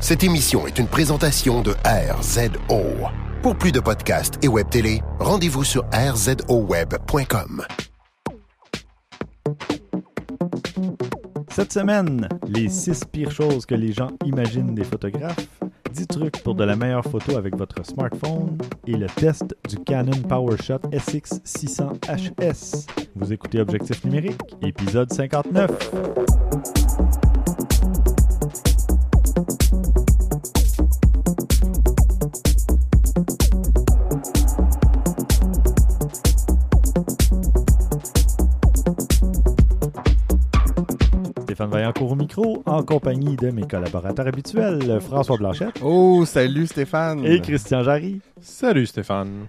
Cette émission est une présentation de RZO. Pour plus de podcasts et web télé, rendez-vous sur rzoweb.com. Cette semaine, les 6 pires choses que les gens imaginent des photographes, 10 trucs pour de la meilleure photo avec votre smartphone et le test du Canon PowerShot SX600HS. Vous écoutez Objectif numérique, épisode 59. Micro, en compagnie de mes collaborateurs habituels, François Blanchette Oh, salut Stéphane. et Christian Jarry. Salut Stéphane.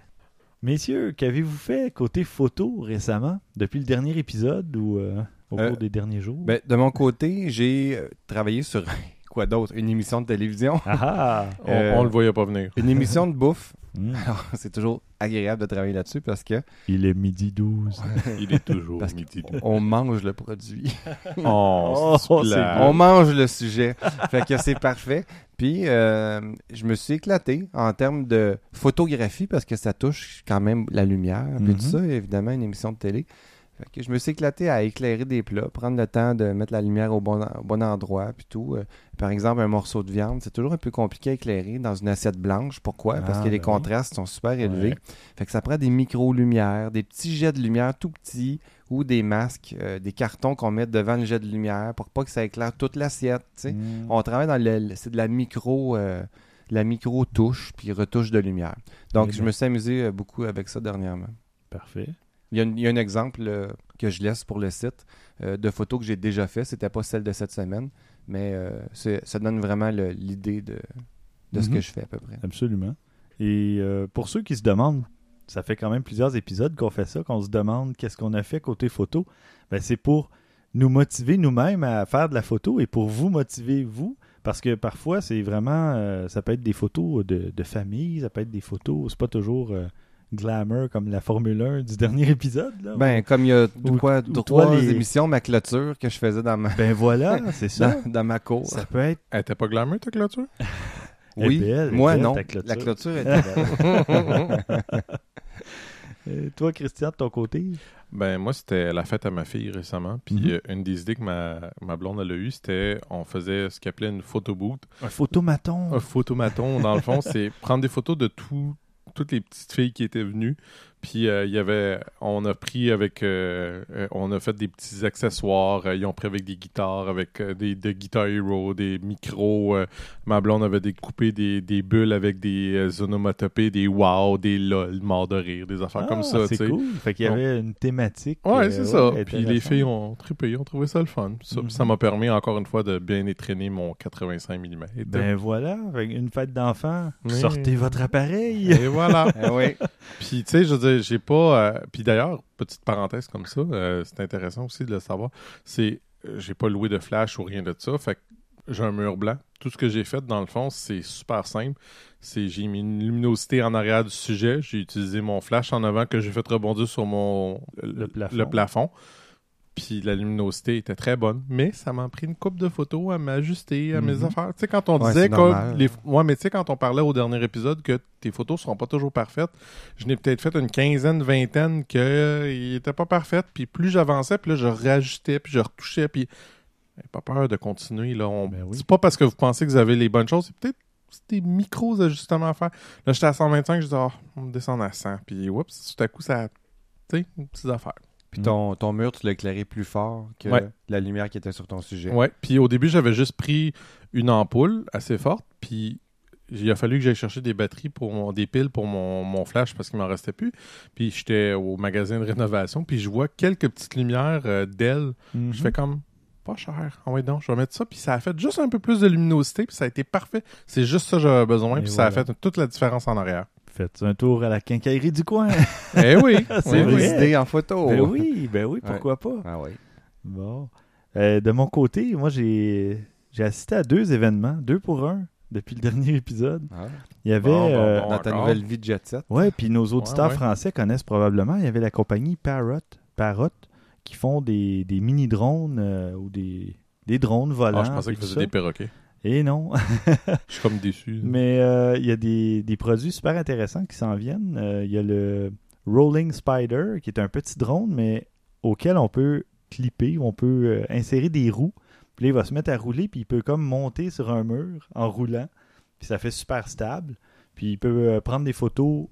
Messieurs, qu'avez-vous fait côté photo récemment, depuis le dernier épisode ou euh, au Euh, cours des derniers jours? Ben, de mon côté, j'ai euh, travaillé sur quoi d'autre? Une émission de télévision. Ah ah! On, Euh, on le voyait pas venir. Une émission de bouffe. Hmm. Alors, c'est toujours agréable de travailler là-dessus parce que Il est midi 12. Il est toujours Parce midi. on mange le produit. Oh, c'est Oh, on mange le sujet. fait que c'est parfait. Puis, euh, je me suis éclaté en termes de photographie parce que ça touche quand même la lumière. Puis tout ça, évidemment, une émission de télé. Fait que je me suis éclaté à éclairer des plats, prendre le temps de mettre la lumière au bon, au bon endroit, puis tout. Euh, par exemple, un morceau de viande, c'est toujours un peu compliqué à éclairer dans une assiette blanche. Pourquoi? Parce Ah, que les ben oui. contrastes sont super élevés. Ouais. Fait que ça prend des micro-lumières, des petits jets de lumière tout petits ou des masques, euh, des cartons qu'on met devant le jet de lumière pour pas que ça éclaire toute l'assiette. Hmm. On travaille dans le, c'est de la micro, euh, la micro touche puis retouche de lumière. Donc Eh je ben. me suis amusé beaucoup avec ça dernièrement. Parfait. Il y a, un- il y a un exemple euh, que je laisse pour le site euh, de photos que j'ai déjà fait. C'était pas celle de cette semaine, mais euh, ça donne vraiment l'idée de, de ce Mhm. que je fais à peu près. Absolument. Et pour ceux qui se demandent, ça fait quand même plusieurs épisodes qu'on fait ça, qu'on se demande qu'est-ce qu'on a fait côté photo. Ben, c'est pour nous motiver nous-mêmes à faire de la photo et pour vous motiver vous. Parce que parfois, c'est vraiment. euh, ça peut être des photos de, de famille, ça peut être des photos. C'est pas toujours euh, glamour comme la Formule 1 du dernier épisode. Là. Ben, comme il y a Ou- quoi, ou toi, trois les- émissions, ma clôture que je faisais dans ma, Ben voilà, c'est ça. dans, dans ma cour. ça peut être. Elle était pas glamour ta clôture? Oui, belle, moi belle, non. ta clôture. La clôture était belle. Euh, toi, Christian, de ton côté? Ben moi c'était la fête à ma fille récemment. Puis Mhm. euh, une des idées que ma, ma blonde elle a eu, c'était on faisait ce qu'on appelait une photo booth. Un photomaton. Un photomaton, dans le fond, c'est prendre des photos de tout, toutes les petites filles qui étaient venues. Puis euh, il y avait, on a pris avec, euh, euh, on a fait des petits accessoires. Ils ont pris avec des guitares, avec des, des Guitar Hero, des micros. ma blonde avait découpé des, des bulles avec des onomatopées, des wow, des lol, morts de rire, des affaires comme Ah, ça. C'est cool. Fait qu'il y avait une thématique. Ouais, c'est ça. Puis les filles ont trippé, ont trouvé ça le fun. Ça, Mhm. ça m'a permis encore une fois de bien étraîner mon 85 mm. Ben voilà, une fête d'enfant. Oui. Sortez votre appareil. Et voilà. Ah oui. Puis, tu sais, je veux dire, j'ai pas. euh, Puis d'ailleurs, petite parenthèse comme ça, euh, c'est intéressant aussi de le savoir. C'est. euh, J'ai pas loué de flash ou rien de ça. Fait que j'ai un mur blanc. Tout ce que j'ai fait, dans le fond, c'est super simple. C'est j'ai mis une luminosité en arrière du sujet. J'ai utilisé mon flash en avant que j'ai fait rebondir sur mon Le plafond. le plafond. Puis la luminosité était très bonne, mais ça m'a pris une coupe de photos à m'ajuster à mes Mhm. affaires. Tu sais, quand on Ouais, disait que les... Ouais, mais tu sais, quand on parlait au dernier épisode que tes photos seront pas toujours parfaites, je n'ai peut-être fait une quinzaine, vingtaine que euh, ils étaient pas parfaites. Puis plus j'avançais, puis là, je rajustais, puis je retouchais, puis eh, pas peur de continuer. Là. On... Ben oui. C'est pas parce que vous pensez que vous avez les bonnes choses, c'est peut-être des micros ajustements à faire. Là, j'étais à 125, je dis, oh, on descend à 100. Puis, oups, tout à coup, ça. Tu sais, une petite affaire. Puis ton, ton mur, tu l'as éclairé plus fort que Ouais. la lumière qui était sur ton sujet. Ouais. Puis au début, j'avais juste pris une ampoule assez forte. Puis il a fallu que j'aille chercher des batteries pour mon, des piles pour mon, mon flash parce qu'il m'en restait plus. Puis j'étais au magasin de rénovation. Puis je vois quelques petites lumières euh, d'ailes. Mhm. Je fais comme pas cher. Ah ouais, donc, je vais mettre ça. Puis ça a fait juste un peu plus de luminosité. Puis ça a été parfait. C'est juste ça que j'avais besoin. Et Puis ça a fait toute la différence en arrière. Faites un tour à la quincaillerie du coin. Eh oui. C'est oui, vrai. idées en photo. ben oui, ben oui, Ouais. pourquoi pas? Ah oui. Bon. Euh, de mon côté, moi, j'ai j'ai assisté à deux événements, deux pour un, depuis le dernier épisode. Ah. Il y avait... Bon, bon, euh. Dans ta nouvelle vie de jet set. Ouais, puis nos auditeurs Ouais, ouais. français connaissent probablement. Il y avait la compagnie Parrot, Parrot qui font des, des mini-drones euh, ou des, des drones volants. Ah, je pensais faisait ça. des perroquets. Et non. Je suis comme déçu. Mais euh, il y a des, des produits super intéressants qui s'en viennent. Euh, Il y a le Rolling Spider, qui est un petit drone, mais auquel on peut clipper, on peut euh, insérer des roues. Puis là, il va se mettre à rouler, puis il peut comme monter sur un mur en roulant. Puis ça fait super stable. Puis il peut prendre des photos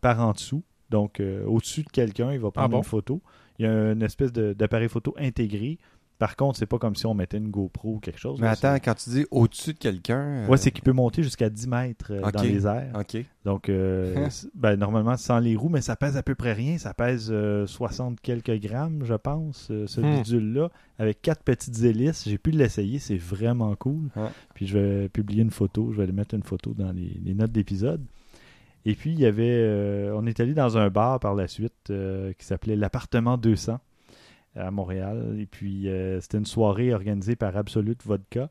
par en dessous. Donc, au-dessus de quelqu'un, il va prendre Ah bon? une photo. Il y a une espèce d'appareil photo intégré. Par contre, c'est pas comme si on mettait une GoPro ou quelque chose. Mais là, attends, quand tu dis au-dessus de quelqu'un. euh, c'est- Ouais, c'est qu'il peut monter jusqu'à 10 mètres euh, dans les airs. Ok. Donc, euh, ben, normalement, sans les roues, mais ça pèse à peu près rien. Ça pèse euh, 60 quelques grammes, je pense, euh, ce Hmm. bidule-là, avec quatre petites hélices. J'ai pu l'essayer, c'est vraiment cool. Puis je vais publier une photo, je vais aller mettre une photo dans les, les notes d'épisode. Et puis, il y avait, euh, on est allé dans un bar par la suite euh, qui s'appelait l'appartement 200 à Montréal. Et puis, euh, c'était une soirée organisée par Absolute Vodka.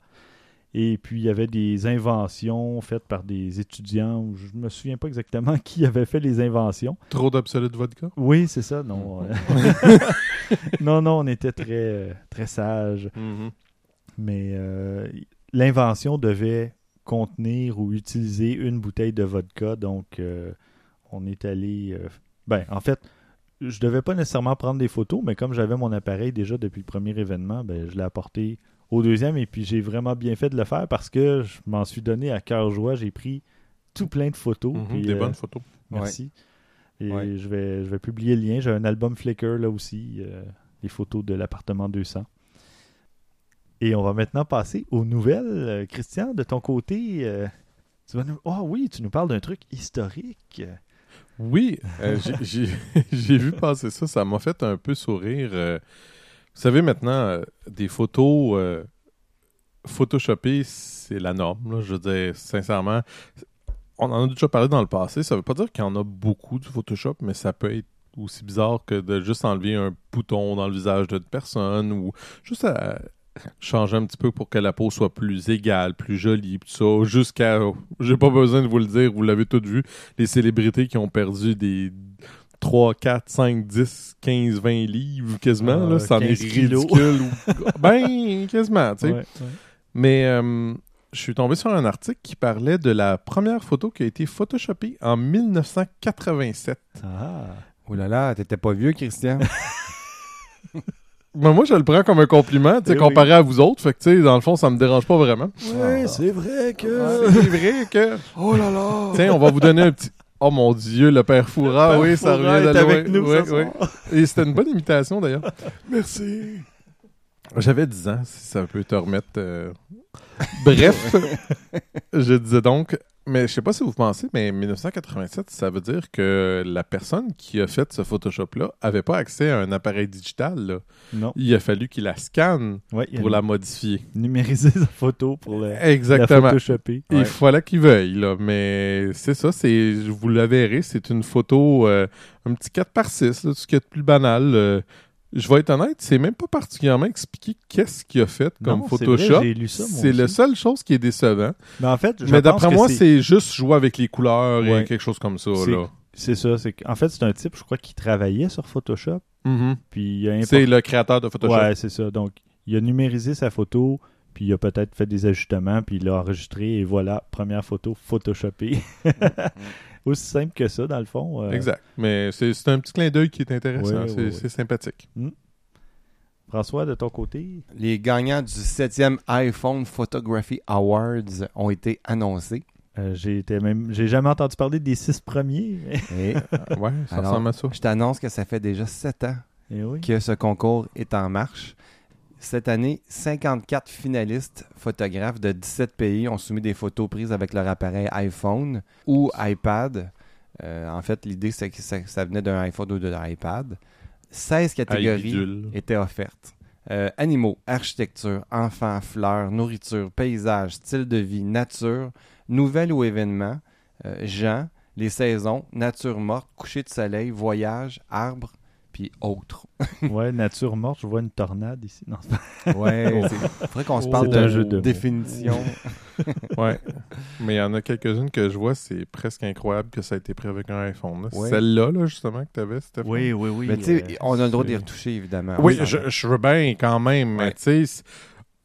Et puis, il y avait des inventions faites par des étudiants. Je me souviens pas exactement qui avait fait les inventions. Trop d'absolute vodka? Oui, c'est ça. Non, euh, non, non, on était très, euh, très sages. Mais euh, l'invention devait contenir ou utiliser une bouteille de vodka. Donc, euh, on est allé. euh, ben, en fait, je devais pas nécessairement prendre des photos, mais comme j'avais mon appareil déjà depuis le premier événement, ben, je l'ai apporté au deuxième. Et puis, j'ai vraiment bien fait de le faire parce que je m'en suis donné à cœur joie. J'ai pris tout plein de photos. Mhm, puis, des euh, bonnes photos. Merci. Et Ouais. je, vais, je vais publier le lien. J'ai un album Flickr là aussi, euh, les photos de l'appartement 200. Et on va maintenant passer aux nouvelles. Euh, Christian, de ton côté, euh, tu vas nous... Oh oui, tu nous parles d'un truc historique. Oui, euh, j'ai- vu passer ça. Ça m'a fait un peu sourire. euh. vous savez, maintenant, euh, des photos photoshopées, c'est la norme. Je veux dire, sincèrement, on en a déjà parlé dans le passé. Ça veut pas dire qu'il y en a beaucoup du Photoshop, mais ça peut être aussi bizarre que de juste enlever un bouton dans le visage d'une personne ou juste à changer un petit peu pour que la peau soit plus égale, plus jolie, tout ça, jusqu'à... J'ai pas besoin de vous le dire, vous l'avez tous vu, les célébrités qui ont perdu des 3, 4, 5, 10, 15, 20 livres quasiment, Ah, là, c'en est 15 kilos. ridicule. ou- ben, quasiment, tu sais. Ouais, ouais. Mais euh, je suis tombé sur un article qui parlait de la première photo qui a été photoshopée en 1987. Ah. Oh là là, t'étais pas vieux, Christian. Ben, moi, je le prends comme un compliment, tu sais, Eh comparé à vous autres. Fait que, tu sais, dans le fond, ça me dérange pas vraiment. Ouais, c'est vrai que... C'est vrai que... oh là là! Tiens, on va vous donner un petit... Oh mon Dieu, le père Foura, oui, ça Foura revient est de loin. avec nous ouais. soir. Et c'était une bonne imitation, d'ailleurs. Merci. J'avais 10 ans, si ça peut te remettre. euh. Bref, je disais donc, mais je sais pas si vous pensez, mais 1987, ça veut dire que la personne qui a fait ce Photoshop-là avait pas accès à un appareil digital. là. Non. Il a fallu qu'il la scanne Ouais, il a pour la modifier. numériser sa photo pour le, la Exactement. photoshopper. Il fallait qu'il veuille, là. Mais c'est ça, c'est, vous la verrez, c'est une photo, euh, un petit 4 par 6 là, tout ce qui est plus banal. euh. Je vais être honnête, c'est même pas particulièrement expliqué qu'est-ce qu'il a fait comme Non, Photoshop. C'est la seule chose qui est décevant. Mais en fait, je Mais d'après moi, c'est- juste jouer avec les couleurs Ouais. et quelque chose comme ça. C'est- ça. En fait, c'est un type, je crois, qui travaillait sur Photoshop. Mhm. Puis import- C'est le créateur de Photoshop. Ouais, c'est ça. Donc, il a numérisé sa photo, puis il a peut-être fait des ajustements, puis il l'a enregistré, et voilà, première photo photoshopée. Aussi simple que ça, dans le fond. euh, Exact. Mais c'est c'est un petit clin d'œil qui est intéressant. C'est sympathique. François, de ton côté? Les gagnants du 7e iPhone Photography Awards ont été annoncés. euh, j'ai été même, j'ai jamais entendu parler des six premiers. Et Euh, ouais, ça Alors, ressemble à ça. je t'annonce que ça fait déjà 7 ans Eh oui. que ce concours est en marche. Cette année, 54 finalistes photographes de 17 pays ont soumis des photos prises avec leur appareil iPhone ou iPad. Euh, en fait, l'idée, c'est que ça, ça venait d'un iPhone ou d'un iPad. 16 catégories étaient offertes. Euh, animaux, architecture, enfants, fleurs, nourriture, paysage, style de vie, nature, nouvelles ou événements, euh, gens, les saisons, nature morte, coucher de soleil, voyage, arbres, puis autres. ouais, nature morte, je vois une tornade ici. Non, Ouais, il faudrait qu'on se Oh. parle jeu de définition. Ouais. Mais il y en a quelques-unes que je vois, c'est presque incroyable que ça a été pris avec un iPhone. Ouais. Celle-là, là, justement, que tu avais, c'était oui, oui, oui. Mais tu sais, euh, on a le droit d'y retoucher, évidemment. Oui, je, je veux bien quand même, mais Ouais. tu sais,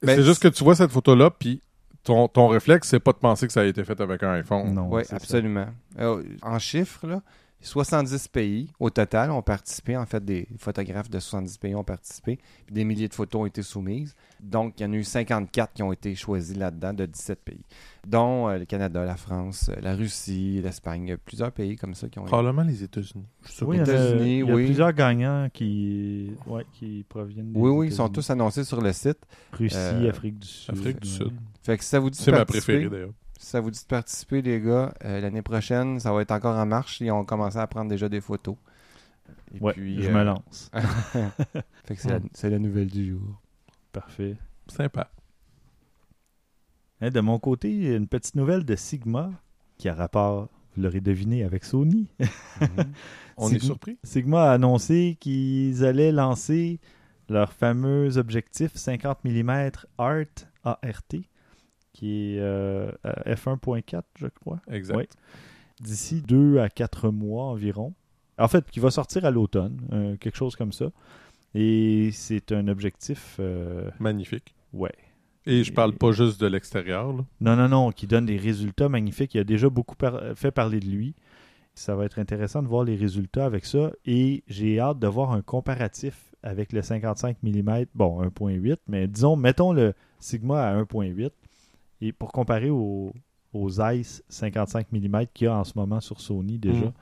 c'est juste que tu vois cette photo-là, puis ton, ton réflexe, c'est pas de penser que ça a été fait avec un iPhone. Non, Oui, absolument. Euh, en chiffres, là, 70 pays au total ont participé. En fait, des photographes de 70 pays ont participé. Puis des milliers de photos ont été soumises. Donc, il y en a eu 54 qui ont été choisis là-dedans de 17 pays, dont euh, le Canada, la France, euh, la Russie, l'Espagne. Il y a plusieurs pays comme ça qui ont Probablement les États-Unis. Je suis sûr Oui, il y, en a, États-Unis, il y a oui. plusieurs gagnants qui, ouais, qui proviennent des Oui, oui, ils sont tous annoncés sur le site. Russie, euh, Afrique du Sud. Afrique du. Sud. Fait que si ça vous dit C'est ma préférée d'ailleurs. Si ça vous dit de participer, les gars, euh, l'année prochaine, ça va être encore en marche. Ils ont commencé à prendre déjà des photos. Et Ouais, puis, je euh, me lance. Fait que c'est la, c'est la nouvelle du jour. Parfait. Sympa. Hein, de mon côté, une petite nouvelle de Sigma qui a rapport, vous l'aurez deviné, avec Sony. On C'est est surpris. Sigma a annoncé qu'ils allaient lancer leur fameux objectif 50 mm ART, ART qui est euh, à f1.4, je crois. Exact. D'ici deux à quatre mois environ. En fait, qui va sortir à l'automne, euh, quelque chose comme ça. Et c'est un objectif, euh, Magnifique. ouais. Et je parle pas juste de l'extérieur. Non, non, non, qui donne des résultats magnifiques. Il a déjà beaucoup par- fait parler de lui. Ça va être intéressant de voir les résultats avec ça. Et j'ai hâte de voir un comparatif avec le 55 mm, bon, 1.8, mais disons, mettons le Sigma à 1.8 et pour comparer aux, aux Zeiss 55 mm qu'il y a en ce moment sur Sony déjà. Mhm.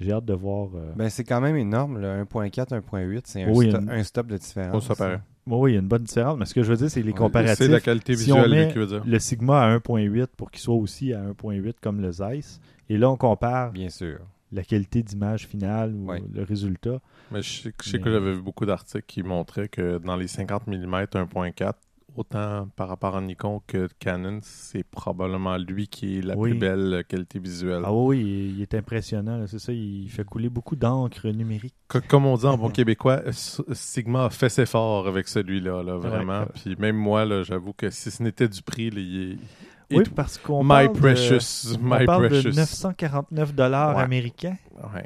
J'ai hâte de voir. euh, Ben, c'est quand même énorme, le 1.4, 1.8. C'est un, Oui, sto- une- un stop de différence. Oh, ça paraît. bon, oui, il y a une bonne différence, mais ce que je veux dire, c'est les comparatifs. C'est la qualité Si on visuelle met dire. le Sigma à 1.8 pour qu'il soit aussi à 1.8 comme le Zeiss. Et là, on compare Bien sûr. la qualité d'image finale ou Ouais. le résultat. Mais je sais, je sais Mais- que j'avais vu beaucoup d'articles qui montraient que dans les 50 mm 1.4, autant par rapport à Nikon que Canon, c'est probablement lui qui est la Oui. plus belle qualité visuelle. Ah oui, il, il est impressionnant, c'est ça. Il fait couler beaucoup d'encre numérique. Co- Comme on dit en bon québécois, Sigma a fait ses forts avec celui-là, là, vraiment. Ouais. Puis même moi, là, j'avoue que si ce n'était du prix, là, il est... Oui, parce qu'on my parle precious, de, my parle precious. de 949 dollars Ouais. américains. Ouais.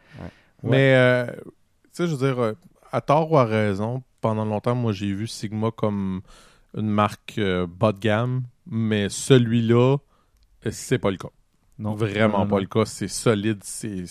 Mais, euh, tu sais, je veux dire, euh, à tort ou à raison, pendant longtemps, moi, j'ai vu Sigma comme une marque euh, bas de gamme, mais celui-là, euh, c'est pas le cas. Non, Vraiment non, pas non. le cas. C'est solide, c'est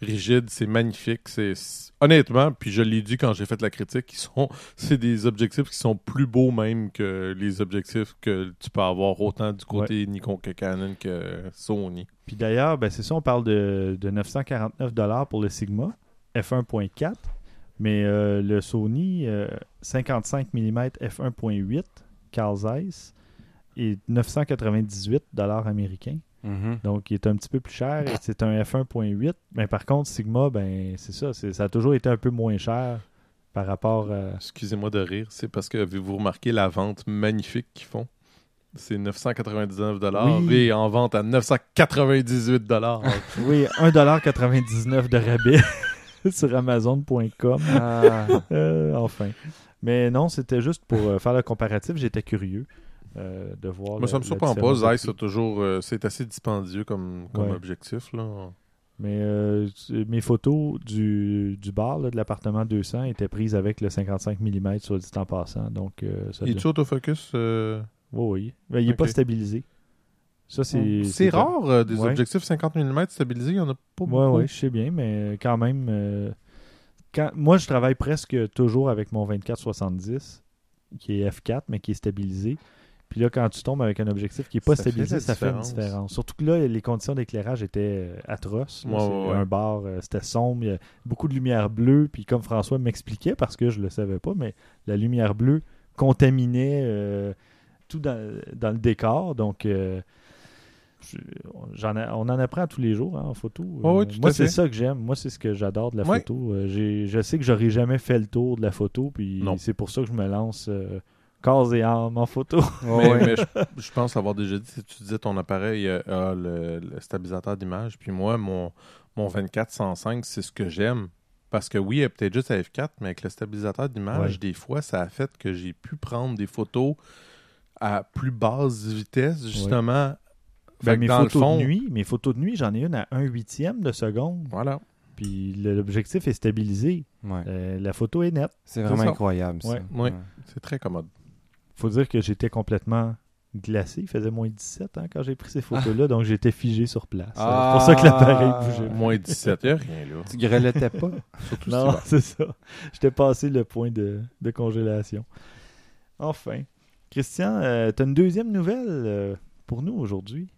rigide, c'est magnifique. C'est honnêtement, puis je l'ai dit quand j'ai fait la critique, ils sont, c'est des objectifs qui sont plus beaux même que les objectifs que tu peux avoir autant du côté Nikon que Canon que Sony. Puis d'ailleurs, ben, c'est ça, on parle de, de 949 dollars pour le Sigma f1.4, mais euh, le Sony euh, 55 mm f1.8 Carl Zeiss est 998 dollars américains. Mhm. Donc, il est un petit peu plus cher et c'est un f1.8. Mais par contre, Sigma, ben c'est ça, ça a toujours été un peu moins cher par rapport à... Excusez-moi de rire, c'est parce que avez-vous remarqué la vente magnifique qu'ils font? C'est 999 Oui. et en vente à 998 Oui, 1,99$ de rabais sur Amazon.com. Ah, Euh, enfin. Mais non, c'était juste pour euh, faire le comparatif. J'étais curieux euh, de voir. Moi, ça me surprend pas. Zeiss, c'est toujours... euh, c'est assez dispendieux comme, comme Ouais. objectif, là. Mais euh, mes photos du, du bar là, de l'appartement 200 étaient prises avec le 55 mm sur dit en passant. Donc, euh, ça Et tu autofocus? euh, Oui, oui. Mais il n'est pas stabilisé. Ça, c'est. C'est rare, euh, des Ouais. objectifs 50 mm stabilisés. Il n'y en a pas beaucoup. oui, je sais bien, mais quand même. euh, quand, moi, je travaille presque toujours avec mon 24-70, qui est f4, mais qui est stabilisé. Puis là, quand tu tombes avec un objectif qui n'est pas Ça stabilisé, ça fait une différence. Surtout que là, les conditions d'éclairage étaient euh, atroces. là. Ouais, ouais, ouais. Un bar, euh, c'était sombre, il y a beaucoup de lumière bleue. Puis comme François m'expliquait, parce que je le savais pas, mais la lumière bleue contaminait euh, tout dans, dans le décor. Donc, euh, j'en on en apprend tous les jours hein, en photo. Ouais, Euh, tout moi, c'est ça que j'aime. Moi, c'est ce que j'adore de la photo. Euh, je sais que j'aurais jamais fait le tour de la photo. Puis c'est pour ça que je me lance euh, corps et âme en photo. Mais, ouais. mais je, je pense avoir déjà dit, si tu disais ton appareil euh, a le, le stabilisateur d'image, puis moi, mon, mon 24-105, c'est ce que j'aime. Parce que oui, elle est peut-être juste à F4, mais avec le stabilisateur d'image, des fois, ça a fait que j'ai pu prendre des photos à plus basse vitesse, justement. Fait Ben, mes dans le photos fond, de nuit, mes photos de nuit, j'en ai une à un huitième de seconde. voilà. Puis l'objectif est stabilisé. Ouais. Euh, la photo est nette. C'est vraiment ça. incroyable, ça. Ouais. Ouais. C'est très commode. faut dire que j'étais complètement glacé. Il faisait moins 17 hein, quand j'ai pris ces photos-là, donc j'étais figé sur place. Ah. C'est pour ça que l'appareil bougeait. Moins 17, il n'y a rien là. Tu grelottais pas. Surtout Non, c'est ça. J'étais passé le point de, de congélation. Enfin. Christian, euh, tu as une deuxième nouvelle euh, pour nous aujourd'hui?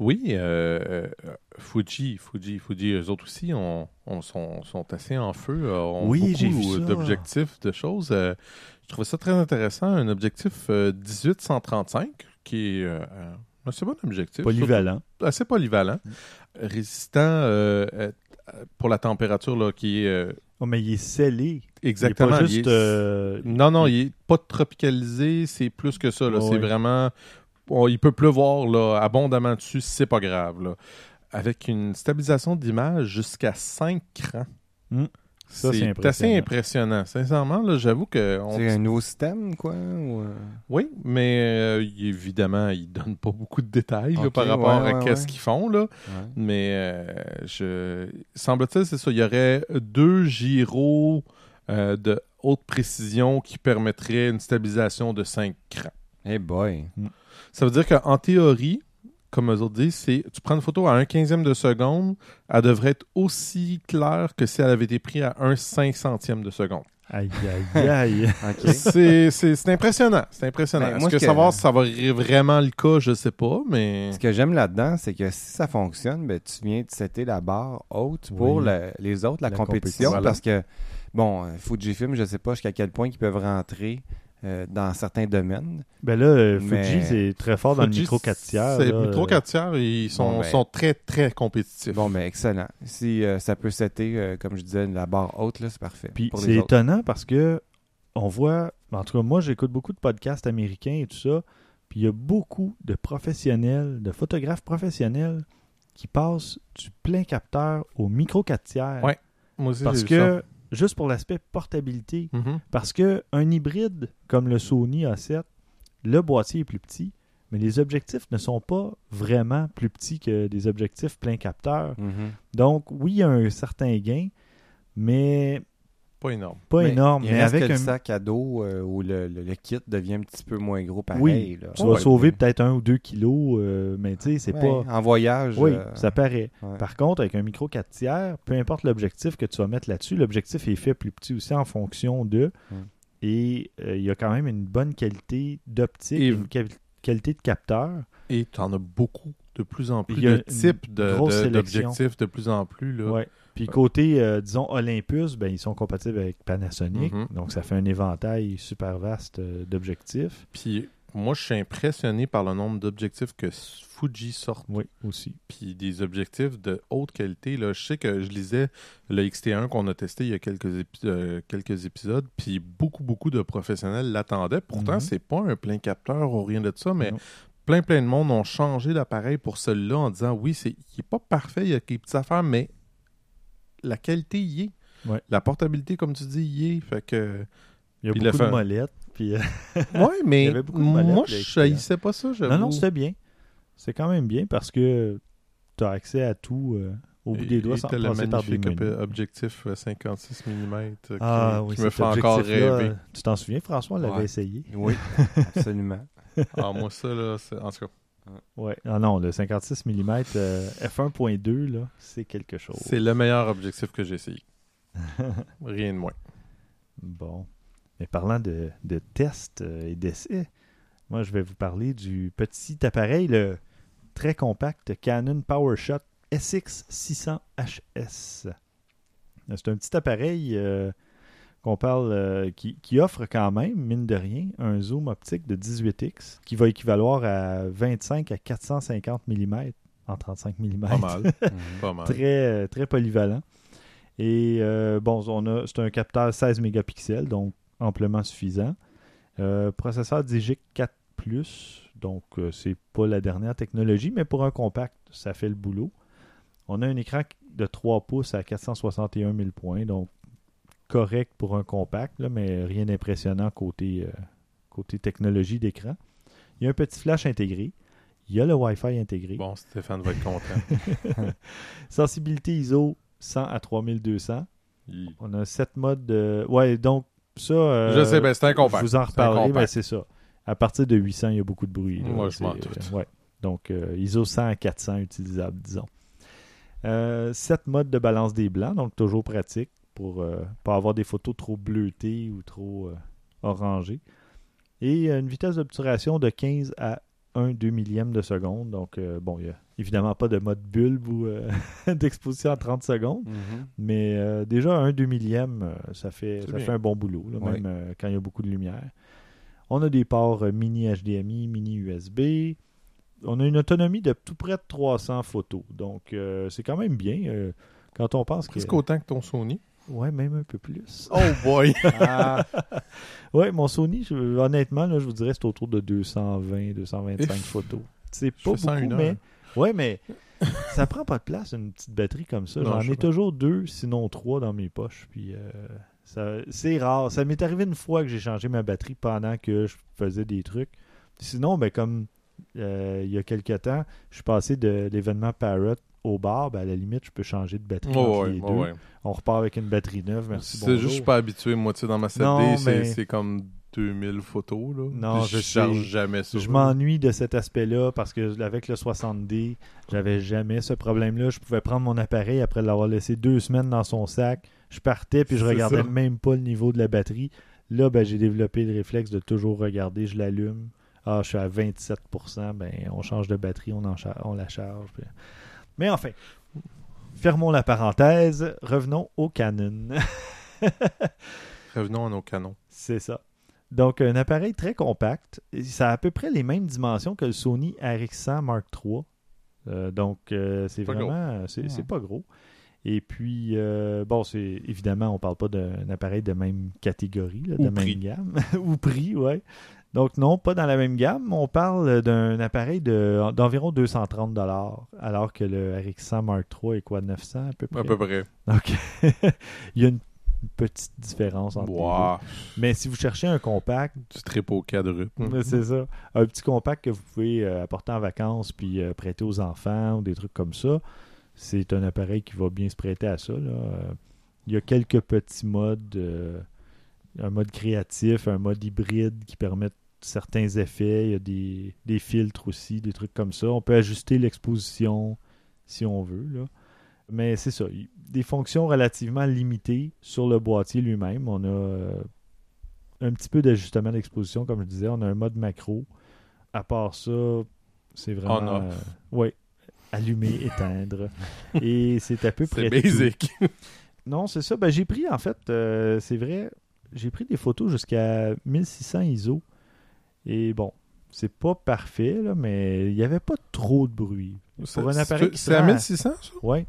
Oui, euh, euh, Fuji, Fuji, Fuji, eux autres aussi on, on sont, sont assez en feu. euh, Oui, j'ai vu d'objectifs, de choses. Euh, je trouvais ça très intéressant. Un objectif euh, 18-135, qui est un assez bon objectif. Polyvalent. surtout assez polyvalent. Résistant pour la température, là, qui est Oh, mais il est scellé. exactement... Il est pas il juste. est- Non, non, il est pas tropicalisé, c'est plus que ça. c'est vraiment. Bon, il peut pleuvoir là, abondamment dessus, c'est pas grave. là. Avec une stabilisation d'image jusqu'à 5 crans. Hmm. Ça, c'est impressionnant. assez impressionnant. Sincèrement, là, j'avoue que. on- C'est un nouveau système, quoi? ou, euh, Oui, mais euh, évidemment, il donne pas beaucoup de détails là, par rapport ouais, à ouais, ouais. qu'ils font. Là. ouais. Mais euh, je semble-t-il, c'est ça. Il y aurait deux gyros euh, de haute précision qui permettraient une stabilisation de 5 crans. Hey boy. Ça veut dire qu'en théorie, comme eux autres disent, c'est tu prends une photo à un quinzième de seconde, elle devrait être aussi claire que si elle avait été prise à un cinq centième de seconde. Aïe, aïe, aïe. OK. C'est c'est- c'est impressionnant. C'est impressionnant. Ben, Est-ce moi, que ce que- savoir si ça va être vraiment le cas, je sais pas, mais. Ce que j'aime là-dedans, c'est que si ça fonctionne, ben, tu viens de setter la barre haute pour Oui. le- les autres, la, La compétition. compétition. Parce que, bon, euh, Fujifilm, je sais pas jusqu'à quel point ils peuvent rentrer euh, dans certains domaines. Ben là, euh, Mais- Fuji, c'est très fort dans le micro 4 tiers. C'est là, micro euh, 4 tiers, ils sont, Bon, ben- sont très, très compétitifs. Bon, ben excellent. Si euh, ça peut setter, euh, comme je disais, la barre haute, là, c'est parfait. Puis pour c'est étonnant parce que on voit, en tout cas moi j'écoute beaucoup de podcasts américains et tout ça, puis il y a beaucoup de professionnels, de photographes professionnels qui passent du plein capteur au micro 4 tiers. Ouais, Moi aussi, parce j'ai vu que, juste pour l'aspect portabilité. Mhm. parce que un hybride comme le Sony A7, le boîtier est plus petit, mais les objectifs ne sont pas vraiment plus petits que des objectifs plein capteur. Mhm. Donc oui, il y a un certain gain, mais Pas énorme. pas Mais énorme. Il Mais reste avec que un le sac à dos euh, où le, le- le kit devient un petit peu moins gros pareil. Oui, là. Tu vas sauver peut-être un ou deux kilos, euh, mais tu sais, c'est Ouais, pas. En voyage. Oui, euh, ça paraît. ouais. Par contre, avec un micro 4 tiers, peu importe l'objectif que tu vas mettre là-dessus, l'objectif est fait plus petit aussi en fonction de. Et euh, il y a quand même une bonne qualité d'optique, Et- une quali- qualité de capteur. Et tu en as beaucoup, de plus en plus, Il y a de types de- grosse de- d'objectifs de plus en plus. Là. Puis côté, euh, disons, Olympus, ben, ils sont compatibles avec Panasonic. Mhm. Donc, ça fait un éventail super vaste euh, d'objectifs. Puis moi, je suis impressionné par le nombre d'objectifs que Fuji sort. Oui, aussi. Puis des objectifs de haute qualité. Là. Je sais que je lisais le XT1 qu'on a testé il y a quelques, épi- euh, quelques épisodes. Puis beaucoup, beaucoup de professionnels l'attendaient. Pourtant, Mhm. c'est pas un plein capteur ou rien de ça, mais Non. plein, plein de monde ont changé d'appareil pour celui-là en disant oui, c'est, il est pas parfait, il y a des petites affaires, mais la qualité y est. Ouais. La portabilité, comme tu dis, y est. Fait que. Il y a Puis beaucoup le de molettes. Puis, euh, Ouais, mais Il y avait beaucoup de molettes, moi, je haïssais pas ça, non, non, c'était bien. C'est quand même bien parce que tu as accès à tout euh, au bout des doigts et sans passer par des menus. ob- objectif euh, 56 mm qui, Ah oui, qui me fait encore rêver. Tu t'en souviens, François, on l'avait Ouais. essayé. Oui, absolument. ah, moi, ça, là, c'est... en tout cas, Ouais. Ah non, le 56 mm f1.2, là, c'est quelque chose. c'est le meilleur objectif que j'ai essayé. Rien de moins. Bon. Mais parlant de, de tests euh, et d'essais, moi, je vais vous parler du petit appareil, le très compact Canon PowerShot SX600HS. C'est un petit appareil euh, qu'on parle, euh, qui, qui offre quand même, mine de rien, un zoom optique de 18x qui va équivaloir à 25 à 450 mm en 35 mm. Pas mal. Pas mal. très, euh, très polyvalent. Et euh, bon, on a, c'est un capteur 16 mégapixels, donc amplement suffisant. Euh, processeur Digic 4 donc c'est pas la dernière technologie, mais pour un compact, ça fait le boulot. On a un écran de 3 pouces à 461 000 points, donc correct pour un compact, là, mais rien d'impressionnant côté, euh, côté technologie d'écran. Il y a un petit flash intégré. Il y a le Wi-Fi intégré. Bon, Stéphane va être content. Sensibilité ISO 100 à 3200. Il- On a 7 modes de... Ouais, donc ça... euh, Je sais, ben, c'est un compact. Je vous en reparlerai, compact. mais c'est ça. À partir de 800, il y a beaucoup de bruit. là. Moi, je m'en doute. ouais. Donc, euh, ISO 100 à 400 utilisable, disons. Euh, 7 modes de balance des blancs, donc toujours pratique pour euh, pas avoir des photos trop bleutées ou trop euh, orangées. Et euh, une vitesse d'obturation de 15 à 1 2 millième de seconde. Donc, euh, bon, il n'y a évidemment pas de mode bulbe ou d'exposition à 30 secondes. Mhm. Mais déjà, un 2 millième, ça, fait, ça fait un bon boulot, là, Ouais. même quand il y a beaucoup de lumière. On a des ports mini HDMI, mini USB. On a une autonomie de tout près de 300 photos. Donc, c'est quand même bien. quand on pense que. Presque autant que ton Sony. Ouais, même un peu plus. Oh boy! Ah, Ouais, mon Sony, je- honnêtement, là, je vous dirais c'est autour de 220, 225 If. photos. C'est pas beaucoup, mais ouais, mais ça prend pas de place une petite batterie comme ça. J'en je ai toujours deux, sinon trois dans mes poches. Puis euh, ça, c'est rare. Ça m'est arrivé une fois que j'ai changé ma batterie pendant que je faisais des trucs. Sinon, ben comme euh, il y a quelques temps, je suis passé de l'événement Parrot au bar, ben, à la limite, je peux changer de batterie entre ouais, les deux. ouais. On repart avec une batterie neuve. Merci. C'est juste, je suis pas habitué. Moi, tu sais, dans ma 7D, Non, c'est mais- c'est comme 2000 photos. Là. Non, je je charge sais. jamais ça. Je m'ennuie de cet aspect-là parce que avec le 60D, j'avais jamais ce problème-là. Je pouvais prendre mon appareil après l'avoir laissé deux semaines dans son sac. Je partais puis je regardais ça. même pas le niveau de la batterie. Là, ben, j'ai développé le réflexe de toujours regarder. Je l'allume. Ah, je suis à 27%. Ben, on change de batterie, on, en char- on la charge. puis- Mais enfin, fermons la parenthèse. Revenons au Canon. Revenons à nos canons. C'est ça. Donc, un appareil très compact. Ça a à peu près les mêmes dimensions que le Sony RX100 Mark III. Euh, donc, euh, c'est vraiment... C'est pas gros. Et puis, euh, bon, c'est évidemment, on parle pas d'un appareil de même catégorie, là, de Ou même prix. gamme. Ou prix, ouais. Donc, non, pas dans la même gamme. On parle d'un appareil de- d'environ 230 alors que le RX100 Mark III est quoi, 900 à peu près? À peu près. Donc, il y a une petite différence entre les deux. Wow. Mais si vous cherchez un compact, Du trip au c'est ça, un petit compact que vous pouvez euh, apporter en vacances puis euh, prêter aux enfants ou des trucs comme ça, c'est un appareil qui va bien se prêter à ça. là. Il y a quelques petits modes, euh, un mode créatif, un mode hybride qui permettent certains effets. Il y a des, des filtres aussi, des trucs comme ça. On peut ajuster l'exposition si on veut. Là. Mais c'est ça. Des fonctions relativement limitées sur le boîtier lui-même. On a euh, un petit peu d'ajustement d'exposition, comme je disais. On a un mode macro. À part ça, c'est vraiment. On-off. euh, ouais. Allumer, éteindre. Et c'est à peu près. C'est tout. basic. Non, c'est ça. Ben, j'ai pris, en fait, euh, c'est vrai, j'ai pris des photos jusqu'à 1600 ISO. Et bon, c'est pas parfait, là, mais il n'y avait pas trop de bruit. C'est un appareil qui c'est à prend- 1600, ça? Ouais,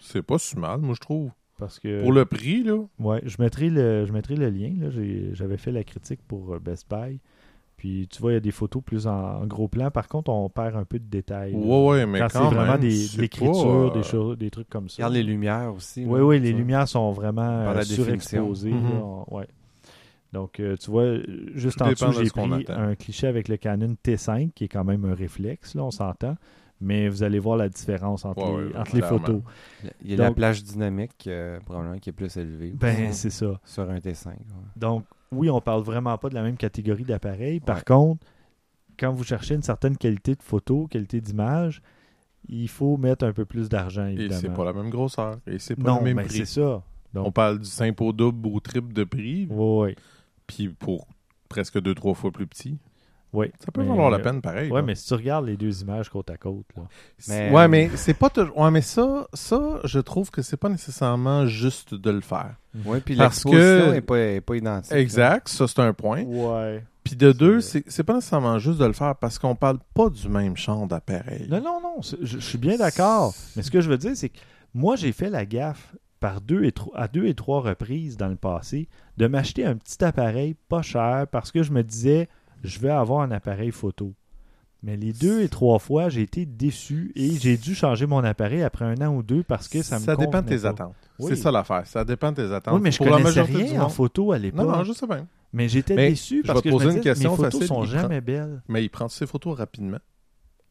C'est pas si mal, moi, je trouve. parce que... Pour le prix, là. Ouais, je mettrai le, je mettrai le lien. J'avais fait la critique pour euh, Best Buy. Puis tu vois, il y a des photos plus en, en gros plan. Par contre, on perd un peu de détails. là. Ouais, ouais, mais Quand quand, c'est vraiment des, de l'écriture, pas, des, euh, choses, des trucs comme ça. Regarde les lumières aussi. Oui, oui, les lumières sont vraiment Par la euh, surexposées. On- ouais. Donc, euh, tu vois, juste Tout en dessous, de j'ai pris attend. un cliché avec le Canon T5, qui est quand même un réflexe, là, on s'entend. Mais vous allez voir la différence entre Ouais, les, ouais, entre les clairement. photos. Il y a la plage dynamique, euh, probablement, qui est plus élevée. Ben, c'est ça. Sur un T5. ouais. Donc, oui, on parle vraiment pas de la même catégorie d'appareils. Par Ouais. contre, quand vous cherchez une certaine qualité de photo, qualité d'image, il faut mettre un peu plus d'argent, Et évidemment. c'est pas la même grosseur. Et c'est pas non, le même mais prix. c'est ça. Donc, On parle du simple au double ou triple de prix, oui, oui. Puis pour presque deux, trois fois plus petit. oui. Ça peut Mais, valoir la euh, peine, pareil. Ouais, là. mais si tu regardes les deux images côte à côte, là. Mais- Ouais, mais c'est pas toujours. Ouais, mais ça, ça, je trouve que c'est pas nécessairement juste de le faire. Oui, puis Parce l'exposition que- n'est pas, est pas identique. là. Exact, ça c'est un point. Ouais. Puis de deux, C'est- pas nécessairement juste de le faire parce qu'on parle pas du même champ d'appareil. Non, non, non. je suis bien d'accord. Mais ce que je veux dire, c'est que moi, j'ai fait la gaffe par deux et tro- à deux et trois reprises dans le passé de m'acheter un petit appareil pas cher parce que je me disais, je vais avoir un appareil photo. Mais les deux et trois fois, j'ai été déçu et j'ai dû changer mon appareil après un an ou deux parce que ça me dépend de tes pas. attentes. Oui. C'est ça l'affaire. Ça dépend de tes attentes. Oui, mais je Pour connaissais rien en photo à l'époque. Non, non, je sais bien. Mais j'étais déçu je parce vais te que je me poser une disais, question mes photos facile, sont prend- jamais belles. Mais il prend ses photos rapidement.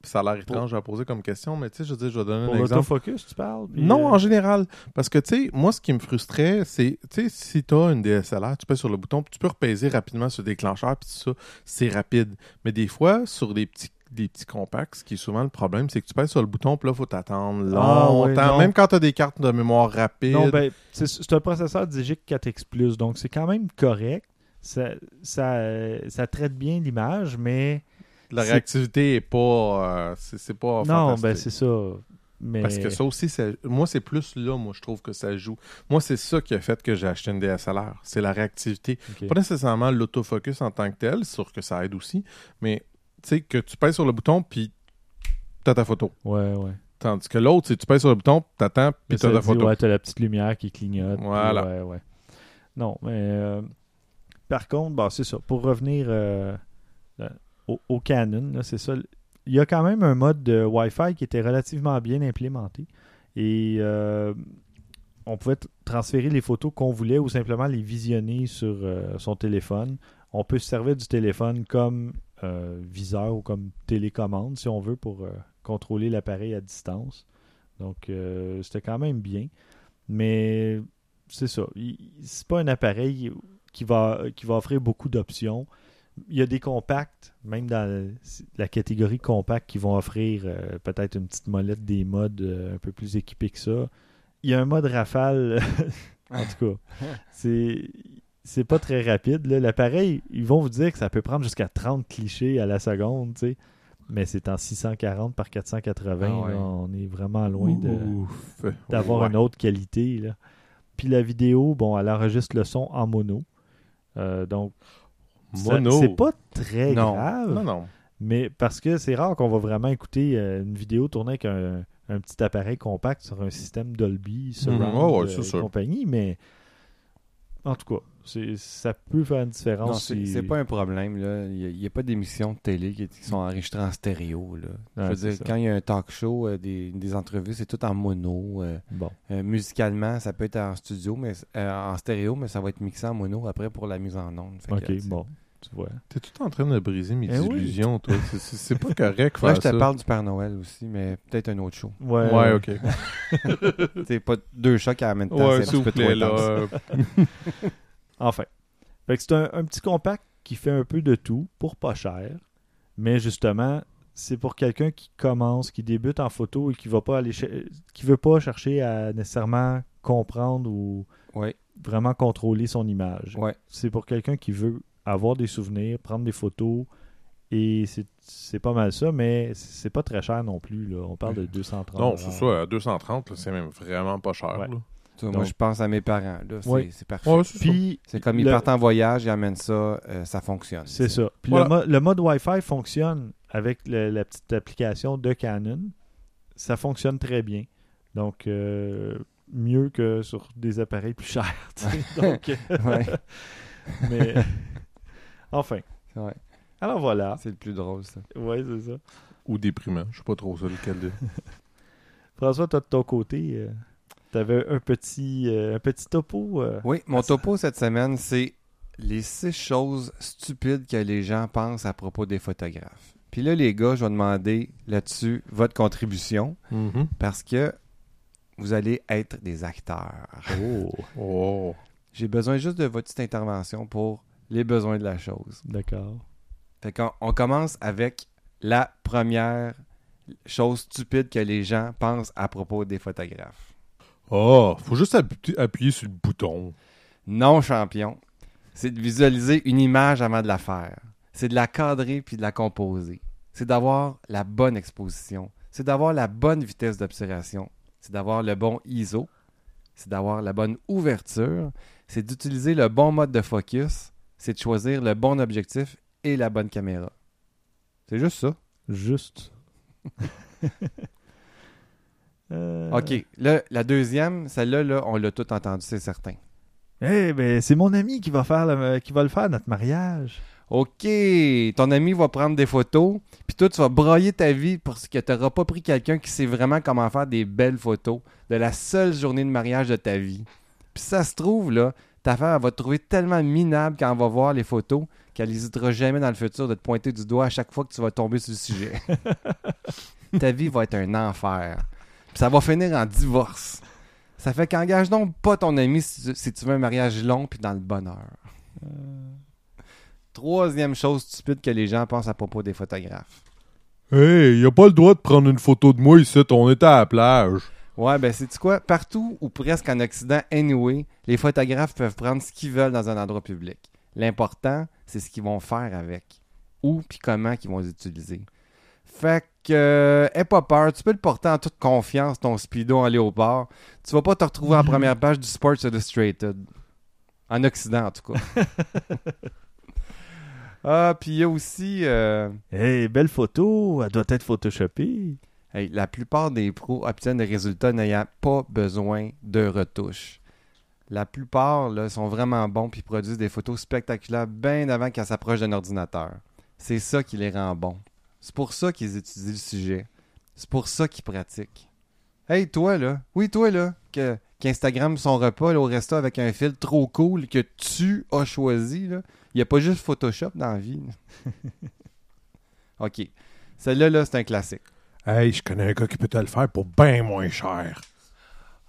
Ça a l'air étrange à poser comme question, mais tu sais, je veux dire, je vais donner Pour un exemple. l'autofocus, tu parles? Non, euh, en général. Parce que, tu sais, moi, ce qui me frustrait, c'est, tu sais, si tu as une DSLR, tu pèses sur le bouton, puis tu peux repaiser rapidement sur le déclencheur, puis ça, c'est rapide. Mais des fois, sur des petits des petits compacts, ce qui est souvent le problème, c'est que tu pèses sur le bouton, puis là, il faut t'attendre Ah, longtemps. même quand tu as des cartes de mémoire rapides. Non, ben, c'est un processeur Digic 4X+, donc c'est quand même correct. Ça, ça, euh, ça traite bien l'image, mais... la réactivité est pas. euh, c'est, pas. non, ben c'est ça. Mais... Parce que ça aussi, ça- moi, c'est plus là, moi, je trouve que ça joue. Moi, c'est ça qui a fait que j'ai acheté une DSLR. C'est la réactivité. Pas nécessairement l'autofocus en tant que tel, sûr que ça aide aussi, mais tu sais, que tu pèses sur le bouton, puis t'as ta photo. Ouais, ouais. Tandis que l'autre, c'est tu pèses sur le bouton, t'attends, puis t'as ta dit, photo. Ouais, t'as la petite lumière qui clignote. Voilà. Ouais, ouais. Non, mais euh, par contre, bah, c'est ça. Pour revenir euh, au, Canon, c'est ça. Il y a quand même un mode de Wi-Fi qui était relativement bien implémenté. Et euh, on pouvait transférer les photos qu'on voulait ou simplement les visionner sur euh, son téléphone. On peut se servir du téléphone comme euh, viseur ou comme télécommande, si on veut, pour contrôler l'appareil à distance. Donc, c'était quand même bien. Mais c'est ça. C'est pas un appareil qui va, qui va offrir beaucoup d'options. Il y a des compacts, même dans la catégorie compact, qui vont offrir euh, peut-être une petite molette des modes euh, un peu plus équipés que ça. Il y a un mode rafale, en tout cas. C'est. C'est pas très rapide. L'appareil, ils vont vous dire que ça peut prendre jusqu'à 30 clichés à la seconde, tu sais. Mais c'est en 640 par 480. Ah ouais. là. on est vraiment loin d'avoir Ouais. une autre qualité. Là. Puis la vidéo, bon, elle enregistre le son en mono. Euh, donc, Mono. c'est pas très Non. grave, Non, non. mais parce que c'est rare qu'on va vraiment écouter euh, une vidéo tournée avec un, un petit appareil compact sur un système Dolby, Surround, Mhm. Ouais, et sûr. compagnie, mais en tout cas, ça peut faire une Non, différence. c'est si- c'est pas un problème. là. Il n'y a, pas d'émissions de télé qui, qui sont enregistrées en stéréo. Là. Ouais, Je veux dire, ça. quand il y a un talk show, euh, des, des entrevues, c'est tout en mono. euh, Bon, euh, musicalement, ça peut être en studio, mais euh, en stéréo, mais ça va être mixé en mono après pour la mise en onde. Fait ok, bon, tu vois. T'es tout en train de briser mes Eh oui. illusions, toi. C'est- pas correct Là, faire je te ça. parle du Père Noël aussi, mais peut-être un autre show. Ouais, Ouais, ok. C'est pas deux chocs en même temps, Ouais, c'est un petit peu trop là. Enfin. Fait que c'est un, un petit compact qui fait un peu de tout pour pas cher. Mais justement, c'est pour quelqu'un qui commence, qui débute en photo et qui va pas aller cher- qui veut pas chercher à nécessairement comprendre ou Ouais, vraiment contrôler son image. ouais. C'est pour quelqu'un qui veut avoir des souvenirs, prendre des photos et c'est- c'est pas mal ça, mais c'est pas très cher non plus. Là. On parle de 230 Non, c'est ça, à 230, là, c'est même vraiment pas cher. Ouais. Donc- moi, je pense à mes parents. là. C'est parfait. Ouais, c'est. Puis c'est comme ils le- partent en voyage, ils amènent ça, euh, ça fonctionne. C'est ça. Puis Voilà. le, mo- le mode Wi-Fi fonctionne avec le- la petite application de Canon. Ça fonctionne très bien. Donc, euh, mieux que sur des appareils plus chers. Donc, euh, mais enfin. Ouais. Alors voilà. C'est le plus drôle, ça. Oui, c'est ça. Ou déprimant. Je sais pas trop ça lequel de. François, toi de ton côté, euh, t'avais un petit, euh, un petit topo. euh, Oui, mon topo cette semaine, c'est les six choses stupides que les gens pensent à propos des photographes. Puis là, les gars, je vais demander là-dessus votre contribution Mhm. parce que vous allez être des acteurs. Oh, Oh. J'ai besoin juste de votre petite intervention pour les besoins de la chose. d'accord. Fait qu'on on commence avec la première chose stupide que les gens pensent à propos des photographes. Oh, faut juste appu- appuyer sur le bouton. Non, champion. C'est de visualiser une image avant de la faire. C'est de la cadrer puis de la composer. C'est d'avoir la bonne exposition. C'est d'avoir la bonne vitesse d'observation. C'est d'avoir le bon ISO. C'est d'avoir la bonne ouverture. C'est d'utiliser le bon mode de focus. C'est de choisir le bon objectif et la bonne caméra. C'est juste ça. Juste. Euh, OK. Là, la deuxième, celle-là, là, on l'a tout entendu, c'est certain. Eh ben, c'est mon ami qui va faire le, qui va le faire notre mariage. OK, ton ami va prendre des photos, puis toi, tu vas broyer ta vie parce que tu n'auras pas pris quelqu'un qui sait vraiment comment faire des belles photos de la seule journée de mariage de ta vie. Puis ça se trouve, là, ta femme elle va te trouver tellement minable quand elle va voir les photos qu'elle n'hésitera jamais dans le futur de te pointer du doigt à chaque fois que tu vas tomber sur le sujet. ta vie va être un enfer. Ça va finir en divorce. Ça fait qu'engage donc pas ton ami si tu, si tu veux un mariage long puis dans le bonheur. Troisième chose stupide que les gens pensent à propos des photographes. Hey, y a pas le droit de prendre une photo de moi ici, on était à la plage. Ouais, ben c'est quoi? Partout ou presque en Occident, anyway, les photographes peuvent prendre ce qu'ils veulent dans un endroit public. L'important, c'est ce qu'ils vont faire avec. Où puis comment qu'ils vont les utiliser. Fait que, euh, aie pas peur, tu peux le porter en toute confiance, ton speedo en léopard. Tu vas pas te retrouver en première page du Sports Illustrated. En Occident, en tout cas. ah, puis il y a aussi... euh, Hey, belle photo, elle doit être photoshopée. Hey, la plupart des pros obtiennent des résultats n'ayant pas besoin de retouches. La plupart là, sont vraiment bons puis produisent des photos spectaculaires bien avant qu'elles s'approchent d'un ordinateur. C'est ça qui les rend bons. C'est pour ça qu'ils étudient le sujet. C'est pour ça qu'ils pratiquent. Hey, toi là, oui, toi là, que, qu'Instagram son repas là, au resto avec un fil trop cool que tu as choisi, là. Il n'y a pas juste Photoshop dans la vie. ok. Celle-là, là, c'est un classique. Hey, je connais un gars qui peut te le faire pour bien moins cher.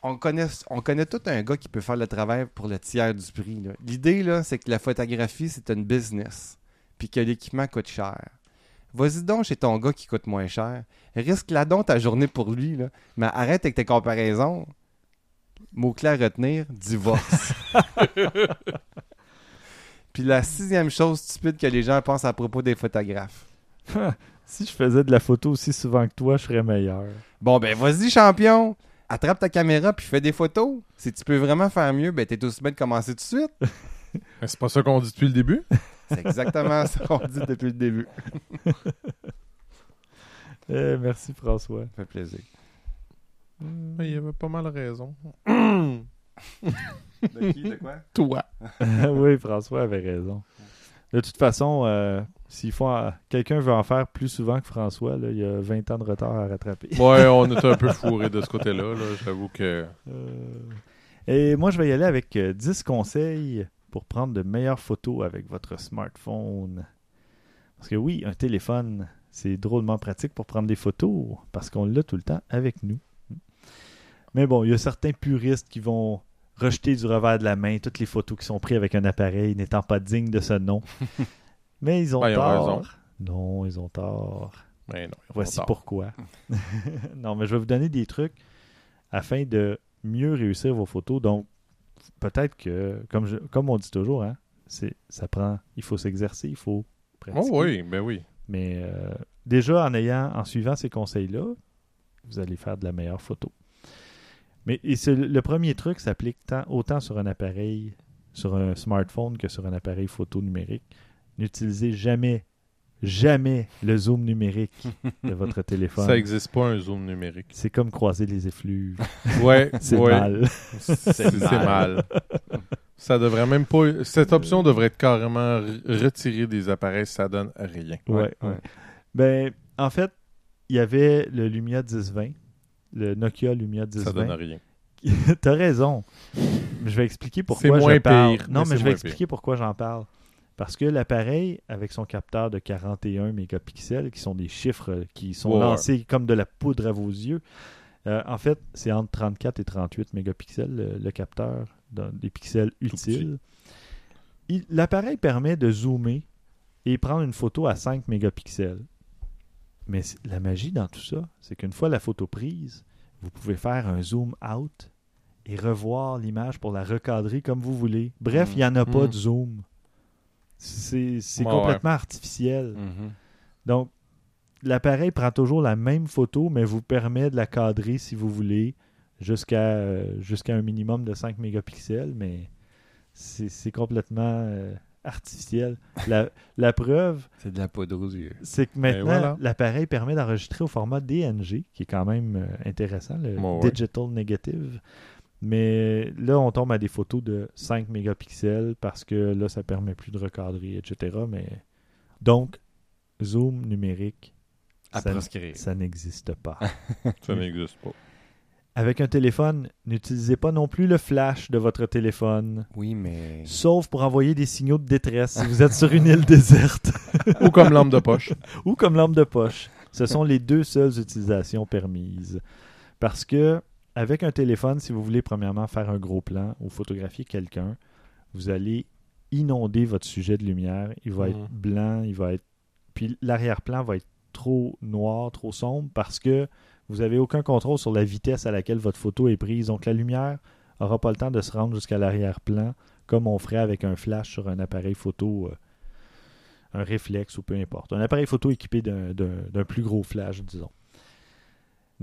on connaît, on connaît tout un gars qui peut faire le travail pour le tiers du prix. là. L'idée, là, c'est que la photographie, c'est une business. Puis que l'équipement coûte cher. Vas-y donc chez ton gars qui coûte moins cher. Risque-la donc ta journée pour lui. Là. Mais arrête avec tes comparaisons. Mot-clé à retenir, divorce. Puis la sixième chose stupide que les gens pensent à propos des photographes. Si je faisais de la photo aussi souvent que toi, je serais meilleur. Bon, ben vas-y, champion. Attrape ta caméra puis fais des photos. Si tu peux vraiment faire mieux, ben t'es aussi bien de commencer tout de suite. Mais C'est pas ça qu'on dit depuis le début? C'est exactement ce qu'on dit depuis le début. Eh, merci François. Ça fait plaisir. Mais il y avait pas mal raison. De qui, de quoi? Toi. oui, François avait raison. De toute façon, euh, s'il faut en- quelqu'un veut en faire plus souvent que François, là, il y a 20 ans de retard à rattraper. Ouais, on était un peu fourré de ce côté-là. là. J'avoue que. Euh, Et moi, je vais y aller avec euh, 10 conseils pour prendre de meilleures photos avec votre smartphone. Parce que oui, un téléphone, c'est drôlement pratique pour prendre des photos parce qu'on l'a tout le temps avec nous. Mais bon, il y a certains puristes qui vont rejeter du revers de la main toutes les photos qui sont prises avec un appareil n'étant pas dignes de ce nom. Mais ils ont Ben, ils ont tort. Non, ils ont tort. Mais non, ils ont Voici tort. pourquoi. non, mais je vais vous donner des trucs afin de mieux réussir vos photos. Donc, peut-être que, comme, je- comme on dit toujours, hein, c'est, ça prend, il faut s'exercer, il faut pratiquer. Oh oui, ben oui. Mais euh, déjà, en ayant, en suivant ces conseils-là, vous allez faire de la meilleure photo. Mais et c'est le, premier truc s'applique tant, autant sur un appareil, sur un smartphone que sur un appareil photo numérique. N'utilisez jamais, jamais le zoom numérique de votre téléphone. Ça existe pas un zoom numérique. C'est comme croiser les effluves. Ouais, C'est ouais. mal. C'est mal. Ça devrait même pas. Cette option devrait être carrément re- retirée des appareils, ça donne rien. Ouais, ouais. Ben, en fait, il y avait le Lumia 1020, le Nokia Lumia Ça donne 1020. rien. T'as raison. Je vais expliquer pourquoi C'est moins je parle. pire, Non, mais je vais expliquer pourquoi j'en parle. Parce que l'appareil, avec son capteur de 41 mégapixels, qui sont des chiffres qui sont lancés comme de la poudre à vos yeux, euh, en fait, c'est entre 34 et 38 mégapixels, le, le capteur, dans des pixels utiles. Il- L'appareil permet de zoomer et prendre une photo à 5 mégapixels. Mais la magie dans tout ça, c'est qu'une fois la photo prise, vous pouvez faire un zoom out et revoir l'image pour la recadrer comme vous voulez. Bref, Mm. il n'y en a pas Mm. de zoom. C'est Ouais, complètement artificiel. Mhm. Donc, l'appareil prend toujours la même photo, mais vous permet de la cadrer si vous voulez jusqu'à euh, jusqu'à un minimum de 5 mégapixels, mais c'est complètement euh, artificiel. La, la preuve, C'est de la poudre aux yeux. c'est que maintenant, voilà. l'appareil permet d'enregistrer au format DNG, qui est quand même euh, intéressant, le ouais. Digital Negative. Mais là, on tombe à des photos de 5 mégapixels parce que là, ça permet plus de recadrer, etc. Mais donc, zoom numérique, À ça, ça n'existe pas. Ça n'existe pas. avec un téléphone, n'utilisez pas non plus le flash de votre téléphone, Oui, mais. sauf pour envoyer des signaux de détresse si vous êtes sur une île déserte Ou comme lampe de poche. ou comme lampe de poche. Ce sont les deux seules utilisations permises. Parce que avec un téléphone, si vous voulez premièrement faire un gros plan ou photographier quelqu'un, vous allez inonder votre sujet de lumière. Il va être Mhm. blanc, il va être. Puis l'arrière-plan va être trop noir, trop sombre parce que vous n'avez aucun contrôle sur la vitesse à laquelle votre photo est prise. Donc la lumière n'aura pas le temps de se rendre jusqu'à l'arrière-plan comme on ferait avec un flash sur un appareil photo, euh, un réflexe ou peu importe. Un appareil photo équipé d'un- plus gros flash, disons.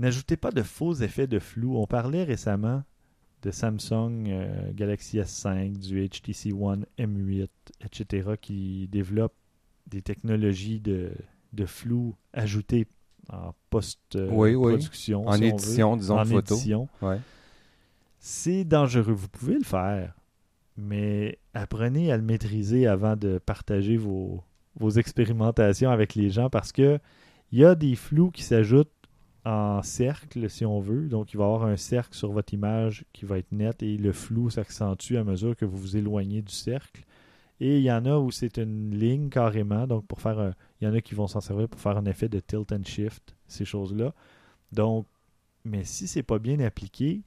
N'ajoutez pas de faux effets de flou. On parlait récemment de Samsung euh, Galaxy S5, du HTC One M8, etc., qui développent des technologies de, de flou ajoutées en Oui, oui. post-production. En édition, disons, en photo. édition. Ouais. C'est dangereux. Vous pouvez le faire, mais apprenez à le maîtriser avant de partager vos, vos expérimentations avec les gens parce que il y a des flous qui s'ajoutent en cercle, si on veut. Donc, il va y avoir un cercle sur votre image qui va être net et le flou s'accentue à mesure que vous vous éloignez du cercle. Et il y en a où c'est une ligne carrément. Donc, pour faire un- il y en a qui vont s'en servir pour faire un effet de tilt and shift, ces choses-là. Donc, mais si c'est pas bien appliqué,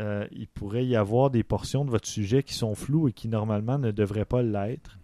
euh, il pourrait y avoir des portions de votre sujet qui sont floues et qui normalement ne devraient pas l'être,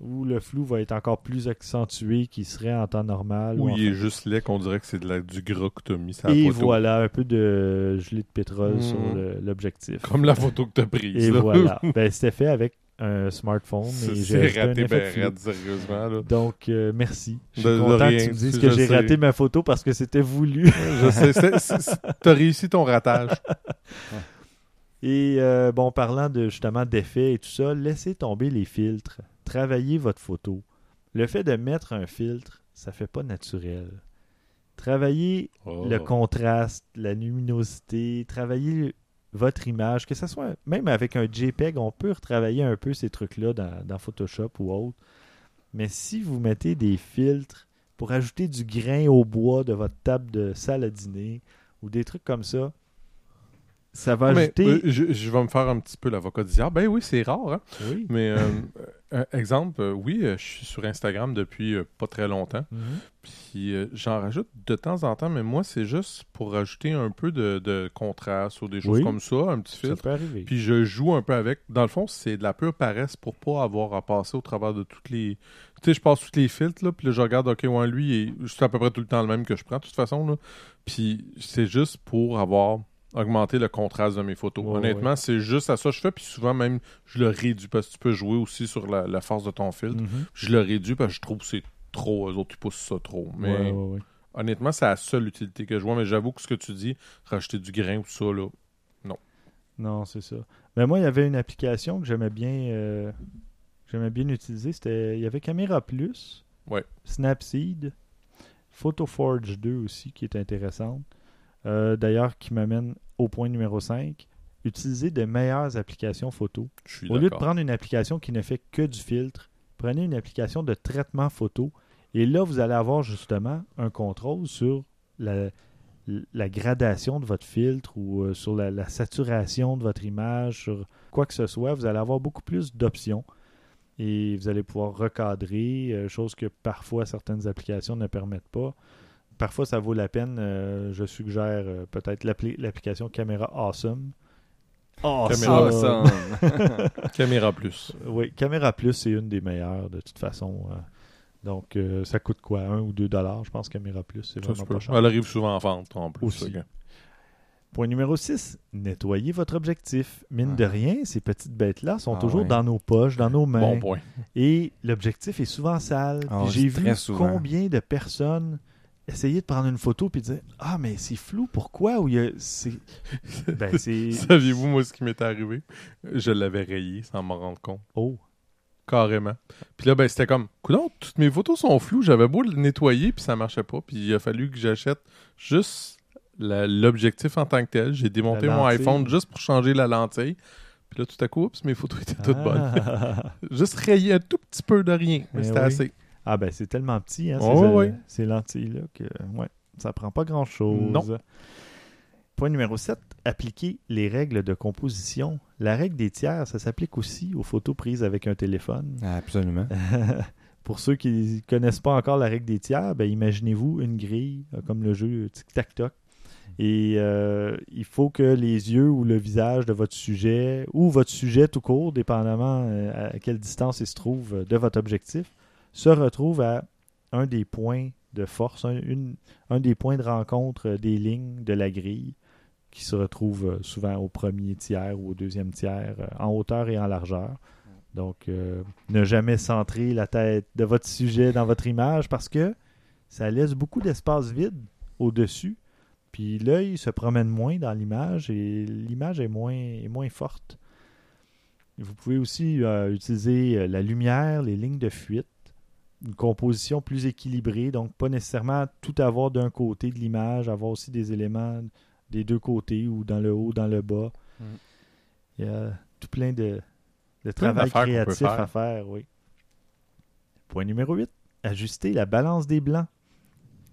ou le flou va être encore plus accentué qu'il serait en temps normal. Ou il est juste laid qu'on dirait que c'est de la- du gras que t'as mis sur la Et photo. voilà, un peu de gelée de pétrole Mhm. sur l'objectif. Comme la photo que t'as prise. Et là. voilà. ben, C'était fait avec un smartphone. J'ai un raté, effet ben raide, sérieusement. Là. Donc, euh, merci. Je suis De- de content rien, que tu me dises que j'ai raté ma photo parce que c'était voulu. Je sais, c'est- t'as réussi ton ratage. Et euh, bon, parlant de justement d'effets et tout ça, laissez tomber les filtres. Travaillez votre photo. Le fait de mettre un filtre, ça fait pas naturel. Travaillez Oh. le contraste, la luminosité, travaillez votre image, que ce soit même avec un JPEG, on peut retravailler un peu ces trucs-là dans, dans Photoshop ou autre. Mais si vous mettez des filtres pour ajouter du grain au bois de votre table de salle à dîner ou des trucs comme ça, ça va Mais, ajouter. euh, je, je vais me faire un petit peu l'avocat du diable. Ben oui, c'est rare. Hein? Oui. Mais euh, euh, exemple, euh, oui, je suis sur Instagram depuis pas très longtemps. Mhm. Puis j'en rajoute de temps en temps, mais moi, c'est juste pour rajouter un peu de, de contraste ou des choses Oui. comme ça, un petit Ça filtre. peut arriver. Puis je joue un peu avec. Dans le fond, c'est de la pure paresse pour pas avoir à passer au travers de toutes les. Tu sais, je passe tous les filtres, là, puis là, je regarde, OK, ouais, lui, c'est à peu près tout le temps le même que je prends, de toute façon, là. Puis c'est juste pour avoir augmenté le contraste de mes photos. Ouais, Honnêtement, c'est juste à ça que je fais, puis souvent même, je le réduis parce que tu peux jouer aussi sur la, la force de ton filtre. Mhm. Je le réduis parce que je trouve que c'est trop. Eux autres, ils poussent ça trop. Mais Ouais, honnêtement, c'est la seule utilité que je vois. Mais j'avoue que ce que tu dis, rajouter du grain ou ça, là. Non, c'est ça. Mais moi, il y avait une application que j'aimais bien, euh, j'aimais bien utiliser. C'était, il y avait Camera Plus, Ouais. Snapseed, PhotoForge 2 aussi, qui est intéressante. Euh, d'ailleurs, qui m'amène au point numéro 5. Utiliser de meilleures applications photo. Au lieu de prendre une application qui ne fait que du filtre, prenez une application de traitement photo. Et là, vous allez avoir justement un contrôle sur la, la gradation de votre filtre ou euh, sur la, la saturation de votre image, sur quoi que ce soit. Vous allez avoir beaucoup plus d'options. Et vous allez pouvoir recadrer, euh, chose que parfois certaines applications ne permettent pas. Parfois, ça vaut la peine. euh, je suggère euh, peut-être l'appli- l'application Camera Awesome. Caméra Awesome! Caméra plus. Oui, Caméra Plus, c'est une des meilleures de toute façon. euh. Donc, euh, ça coûte quoi? 1 ou 2 dollars, je pense, Caméra Plus. C'est vraiment pas cher. Elle arrive souvent en vente en plus. Aussi. Point numéro 6, nettoyez votre objectif. Mine de Ah. rien, ces petites bêtes-là sont Ah toujours ouais. dans nos poches, dans nos mains. Bon point. Et l'objectif est souvent sale. Ah, J'ai vu combien de personnes essayer de prendre une photo puis dire Ah, mais c'est flou, pourquoi? Ou il y a- c'est. Ben, c'est. Saviez-vous, moi, ce qui m'était arrivé? Je l'avais rayé sans m'en rendre compte. Oh. Carrément. Puis là, ben, c'était comme, coudonc, toutes mes photos sont floues. J'avais beau le nettoyer, puis ça marchait pas. Puis il a fallu que j'achète juste l'objectif en tant que tel. J'ai démonté mon iPhone juste pour changer la lentille. Puis là, tout à coup, oups, mes photos étaient toutes bonnes. Juste rayer un tout petit peu de rien. Mais c'était oui. assez. Ah ben c'est tellement petit, hein, ces, lentilles-là, que ouais, ça prend pas grand-chose. Non. point numéro 7, appliquer les règles de composition. La règle des tiers, ça s'applique aussi aux photos prises avec un téléphone. Absolument. Pour ceux qui ne connaissent pas encore la règle des tiers, ben, imaginez-vous une grille euh, comme le jeu Tic-Tac-Toc. Et euh, il faut que les yeux ou le visage de votre sujet, ou votre sujet tout court, dépendamment euh, à quelle distance il se trouve de votre objectif, se retrouve à un des points de force, un, une- un des points de rencontre des lignes de la grille, qui se retrouve euh, souvent au premier tiers ou au deuxième tiers, euh, en hauteur et en largeur. Donc, euh, ne jamais centrer la tête de votre sujet dans votre image parce que ça laisse beaucoup d'espace vide au-dessus. Puis l'œil se promène moins dans l'image et l'image est moins, est moins forte. Vous pouvez aussi utiliser la lumière, les lignes de fuite, une composition plus équilibrée, donc pas nécessairement tout avoir d'un côté de l'image, avoir aussi des éléments des deux côtés ou dans le haut, dans le bas. Mm. Il y a tout plein de, travail créatif faire. à faire, oui. Point numéro 8, ajuster la balance des blancs.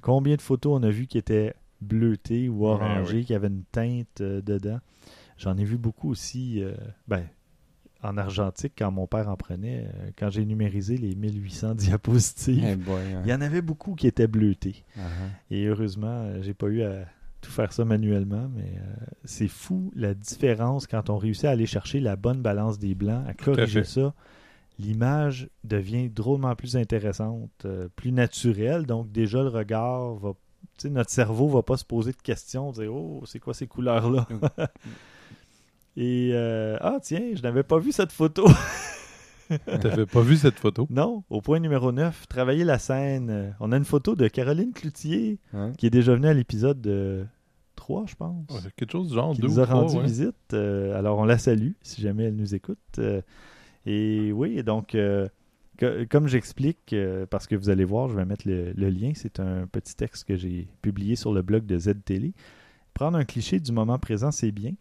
Combien de photos on a vu qui étaient bleutées ou Ouais, orangées, oui. qui avaient une teinte euh, dedans? J'en ai vu beaucoup aussi, euh, ben, en argentique, quand mon père en prenait, euh, quand j'ai numérisé les 1800 diapositives. Eh boy, hein. Il y en avait beaucoup qui étaient bleutées. Ah, Et heureusement, euh, j'ai pas eu à tout faire ça manuellement, mais euh, c'est fou la différence quand on réussit à aller chercher la bonne balance des blancs, à corriger ça. L'image devient drôlement plus intéressante, euh, plus naturelle. Donc déjà le regard va, notre cerveau va pas se poser de questions, dire oh c'est quoi ces couleurs là. Et euh, ah tiens, je n'avais pas vu cette photo. T'avais pas vu cette photo? non, au point numéro 9, travailler la scène. Euh, On a une photo de Caroline Cloutier Hein? qui est déjà venue à l'épisode de 3, je pense. Ouais, Quelque chose du genre, qui nous ou a rendu ouais. visite. Euh, alors, on la salue si jamais elle nous écoute. Euh, et oui, donc, euh, que- comme j'explique, parce que vous allez voir, je vais mettre le, le lien. C'est un petit texte que j'ai publié sur le blog de Z-Télé. Prendre un cliché du moment présent, c'est bien.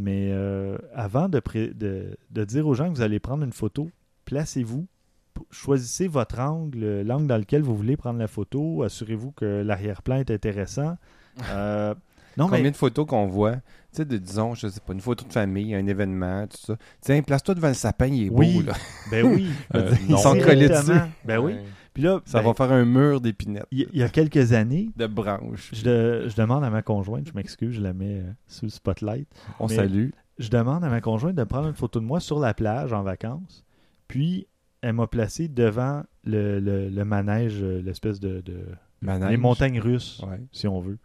Mais euh, avant de, pré- de- de dire aux gens que vous allez prendre une photo, placez-vous. P- Choisissez votre angle, l'angle dans lequel vous voulez prendre la photo. Assurez-vous que l'arrière-plan est intéressant. Euh, non, Combien mais de photos qu'on voit, tu sais, de, disons, je sais pas, une photo de famille, un événement, tout ça. Tiens, place-toi devant le sapin, il est Oui. beau, là. Ben oui. Euh, Ils non. sont collés dessus. Ben oui. Puis là, Ça ben, va faire un mur d'épinettes, il y a quelques années, de branches. je, de- je demande à ma conjointe, je m'excuse, je la mets euh, sous le spotlight. On mais- salue. Je demande à ma conjointe de prendre une photo de moi sur la plage en vacances. Puis, elle m'a placé devant le, le- le manège, euh, l'espèce de, de- Manège. les montagnes russes, Ouais. si on veut.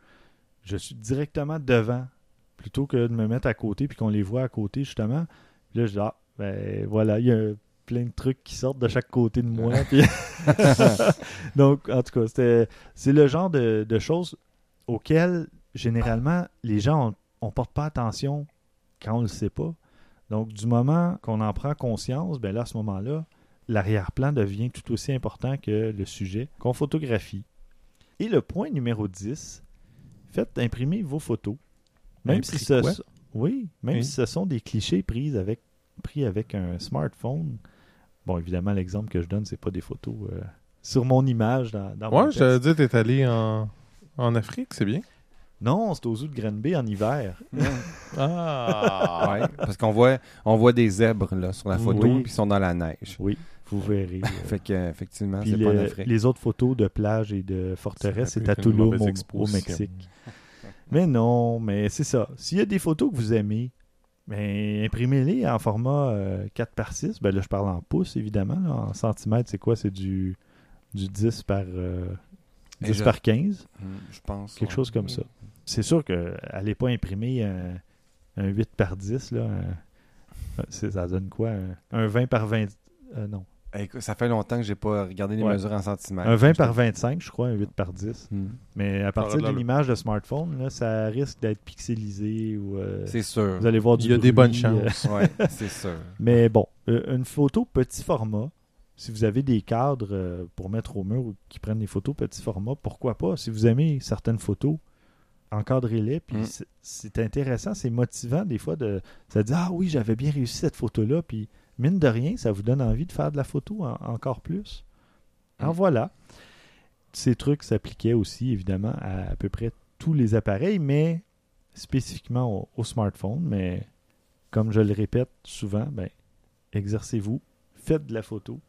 Je suis directement devant, plutôt que de me mettre à côté puis qu'on les voit à côté, justement. Puis là, je dis, ah, ben voilà, il y a plein de trucs qui sortent de chaque côté de moi. puis- Donc, en tout cas, c'est le genre de, de choses auxquelles, généralement, les gens, on, on porte pas attention quand on le sait pas. Donc, du moment qu'on en prend conscience, ben là, à ce moment-là, l'arrière-plan devient tout aussi important que le sujet qu'on photographie. Et le point numéro 10, faites imprimer vos photos. Même si ce, oui, même Oui. si ce sont des clichés pris avec, pris avec un smartphone. Bon, évidemment, l'exemple que je donne, c'est pas des photos euh, sur mon image dans, dans mon Ouais, je te texte. dit, t'es allé en, en Afrique, c'est bien. Non, c'est aux zoo de Granby en hiver. Ah! Ouais, parce qu'on voit, on voit des zèbres là, sur la photo, Oui. puis ils sont dans la neige. Oui, vous verrez. euh, Fait que, euh, effectivement, c'est pas en Afrique. les autres photos de plage et de forteresse, c'est à Tulum, mauvaise au. Mexique. Mais non, mais c'est ça. S'il y a des photos que vous aimez, ben, imprimez-les en format euh, 4 par 6. Ben là, je parle en pouces, évidemment. là. En centimètres, c'est quoi? C'est du, du 10 par, euh, Et 10 je- par 15. Hmm, Je pense. Quelque ouais. chose comme ça. C'est sûr que n'allez pas imprimer un, un 8 par 10. Là, un- ça donne quoi? Un, un 20 par 20... euh, non. Écoute, ça fait longtemps que j'ai pas regardé les Ouais. mesures en centimètres. Un 20 par 25, je crois, un 8 par 10. Hmm. Mais à Ça partir d'une image de smartphone, là, ça risque d'être pixelisé ou euh, C'est sûr. vous allez voir du Il y a des bonnes euh, chances. Ouais, c'est sûr. mais bon, euh, une photo petit format, si vous avez des cadres euh, pour mettre au mur ou qui prennent des photos petit format, pourquoi pas? Si vous aimez certaines photos, encadrez-les. Puis Mm. c'est- c'est intéressant, c'est motivant des fois de se dire Ah oui, j'avais bien réussi cette photo-là. Puis mine de rien, ça vous donne envie de faire de la photo en- encore plus. Alors Mm. voilà. Ces trucs s'appliquaient aussi évidemment à à peu près tous les appareils, mais spécifiquement au, au smartphone, mais comme je le répète souvent, ben, exercez-vous, faites de la photo,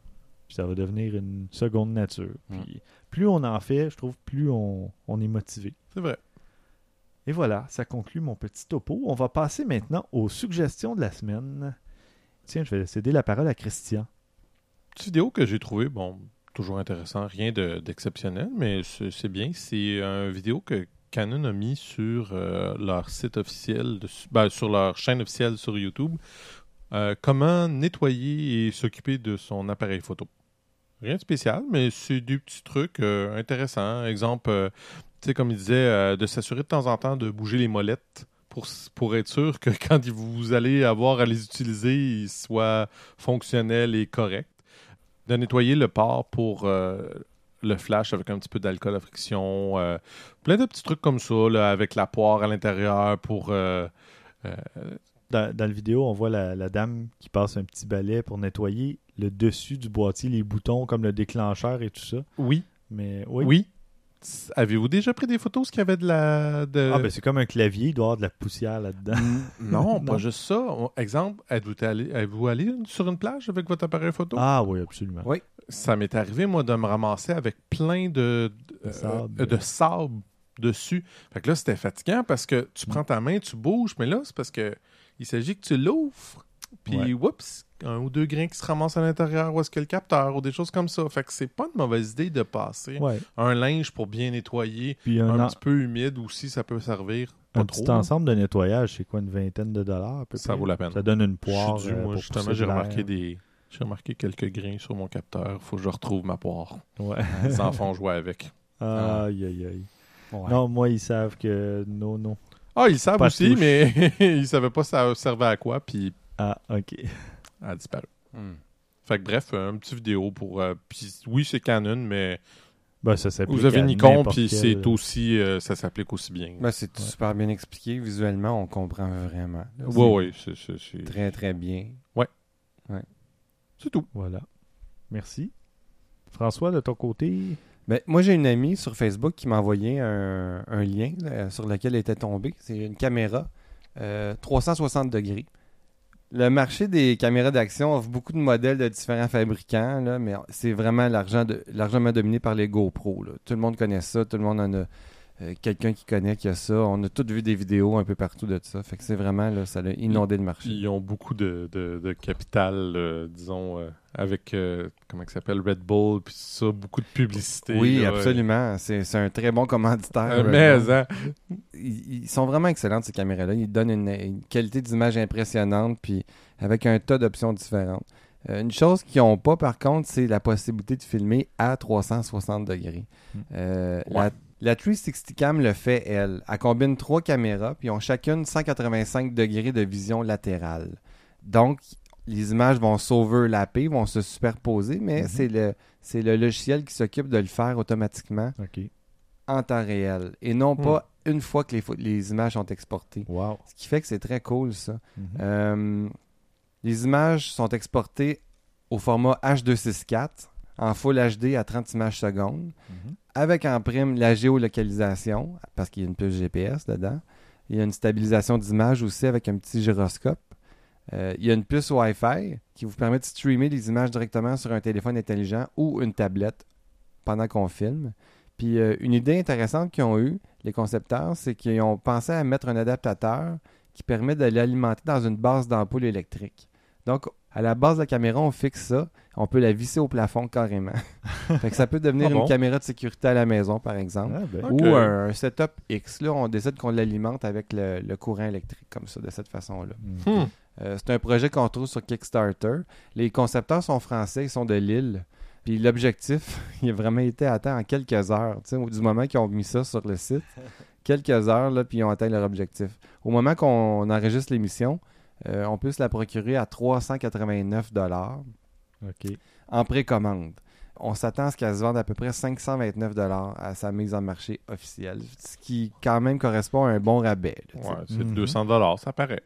puis ça va devenir une seconde nature. Mm. Puis plus on en fait, je trouve, plus on, on est motivé. C'est vrai. Et voilà, ça conclut mon petit topo. On va passer maintenant aux suggestions de la semaine. Tiens, je vais céder la parole à Christian. Petite vidéo que j'ai trouvé, bon, toujours intéressant, rien de- d'exceptionnel, mais c'est bien. C'est une vidéo que Canon a mis sur euh, leur site officiel, ben, sur leur chaîne officielle sur YouTube. Euh, comment nettoyer et s'occuper de son appareil photo. Rien de spécial, mais c'est des petits trucs euh, intéressants. Exemple, euh, tu sais, comme il disait, de s'assurer de temps en temps de bouger les molettes pour, être sûr que quand vous allez avoir à les utiliser, ils soient fonctionnels et corrects. De nettoyer le port pour euh, le flash avec un petit peu d'alcool à friction. euh, plein de petits trucs comme ça, là, avec la poire à l'intérieur pour. euh, euh, Dans, dans la vidéo, on voit la, la dame qui passe un petit balai pour nettoyer le dessus du boîtier, les boutons comme le déclencheur et tout ça. oui, Mais oui. oui. Avez-vous déjà pris des photos qu'il y avait de la. De... Ah, ben c'est comme un clavier, il doit y avoir de la poussière là-dedans. non, Non. pas juste ça. On- Exemple, êtes-vous allé, êtes-vous allé sur une plage avec votre appareil photo? Ah oui, absolument. Oui. Ça m'est arrivé, moi, de me ramasser avec plein de, De euh, sable. euh, de sable dessus. Fait que là, c'était fatigant parce que tu prends ta main, tu bouges, mais là, c'est parce que il s'agit que tu l'ouvres. Puis, Ouais. oups, un ou deux grains qui se ramassent à l'intérieur, où est-ce que le capteur, ou des choses comme ça. Fait que c'est pas une mauvaise idée de passer Ouais. un linge pour bien nettoyer, Puis un, un, en- petit peu humide aussi, ça peut servir. Pas un trop. petit ensemble de nettoyage, c'est quoi, une vingtaine de dollars à peu Ça près? vaut la peine. Ça donne une poire. dû, euh, moi, pour justement, pousser j'ai remarqué des. J'ai remarqué quelques grains sur mon capteur. Faut que je retrouve ma poire. Ouais. Les enfants jouaient avec. Aïe, aïe, aïe. Ouais. Non, moi, ils savent que non, non. Ah, ils savent Pas aussi, touche. mais ils savaient pas ça servait à quoi, puis Ah, ok. Elle a disparu. Hmm. Fait que bref, euh, un petit vidéo pour. euh, puis oui, c'est Canon, mais Ben, ça s'applique vous avez Nikon, puis quel- c'est aussi. euh, ça s'applique aussi bien. Ben, c'est Ouais. super bien expliqué. Visuellement, on comprend vraiment. Oui, C'est oui, c'est- Très, très bien. c'est tout. Voilà. Merci. François, de ton côté, Ben, moi, j'ai une amie sur Facebook qui m'a envoyé un, un lien là, sur lequel elle était tombée. C'est une caméra euh, 360 degrés. Le marché des caméras d'action offre beaucoup de modèles de différents fabricants, mais c'est vraiment largement dominé par les GoPro. Tout le monde connaît ça, tout le monde en a euh, quelqu'un qui connaît qui a ça. On a tous vu des vidéos un peu partout de ça. Fait que c'est vraiment, là, ça a inondé le marché. Ils ont beaucoup de, de, de capital, euh, disons, euh, avec, comment ça s'appelle, Red Bull, puis ça, beaucoup de publicité. Oui, là, absolument. C'est c'est un très bon commanditaire. mais, hein, ils, ils sont vraiment excellentes, ces caméras-là. Ils donnent une, une qualité d'image impressionnante, puis avec un tas d'options différentes. Une chose qu'ils n'ont pas, par contre, c'est la possibilité de filmer à 360 degrés. Mm. Euh, Ouais. la, la 360 Cam le fait, elle. Elle combine trois caméras, puis ont chacune 185 degrés de vision latérale. Donc, les images vont s'overlapper, vont se superposer, mais Mhm. c'est le, c'est le logiciel qui s'occupe de le faire automatiquement en temps réel et non pas une fois que les images sont exportées. Wow. Ce qui fait que c'est très cool, ça. Mhm. Euh, les images sont exportées au format H264 en Full HD à 30 images secondes Mhm. avec en prime la géolocalisation parce qu'il y a une puce GPS dedans. Il y a une stabilisation d'image aussi avec un petit gyroscope. Euh, il y a une puce Wi-Fi qui vous permet de streamer les images directement sur un téléphone intelligent ou une tablette pendant qu'on filme. Puis euh, une idée intéressante qu'ils ont eue, les concepteurs, c'est qu'ils ont pensé à mettre un adaptateur qui permet de l'alimenter dans une base d'ampoule électrique. Donc, à la base de la caméra, on fixe ça. On peut la visser au plafond carrément. fait que ça peut devenir Ah bon? une caméra de sécurité à la maison, par exemple. Ah, ben. Ou un, un setup X. Là, on décide qu'on l'alimente avec le, le courant électrique, comme ça, de cette façon-là. mhm. hmm. Euh, c'est un projet qu'on trouve sur Kickstarter. Les concepteurs sont français, ils sont de Lille. Puis l'objectif, il a vraiment été atteint en quelques heures. Tu sais, au- du moment qu'ils ont mis ça sur le site, quelques heures, là, puis ils ont atteint leur objectif. Au moment qu'on enregistre l'émission, euh, on peut se la procurer à 389 En précommande. On s'attend à ce qu'elle se vende à peu près 529 à sa mise en marché officielle, ce qui quand même correspond à un bon rabais. là. Ouais, c'est Mhm. 200 dollars, ça paraît.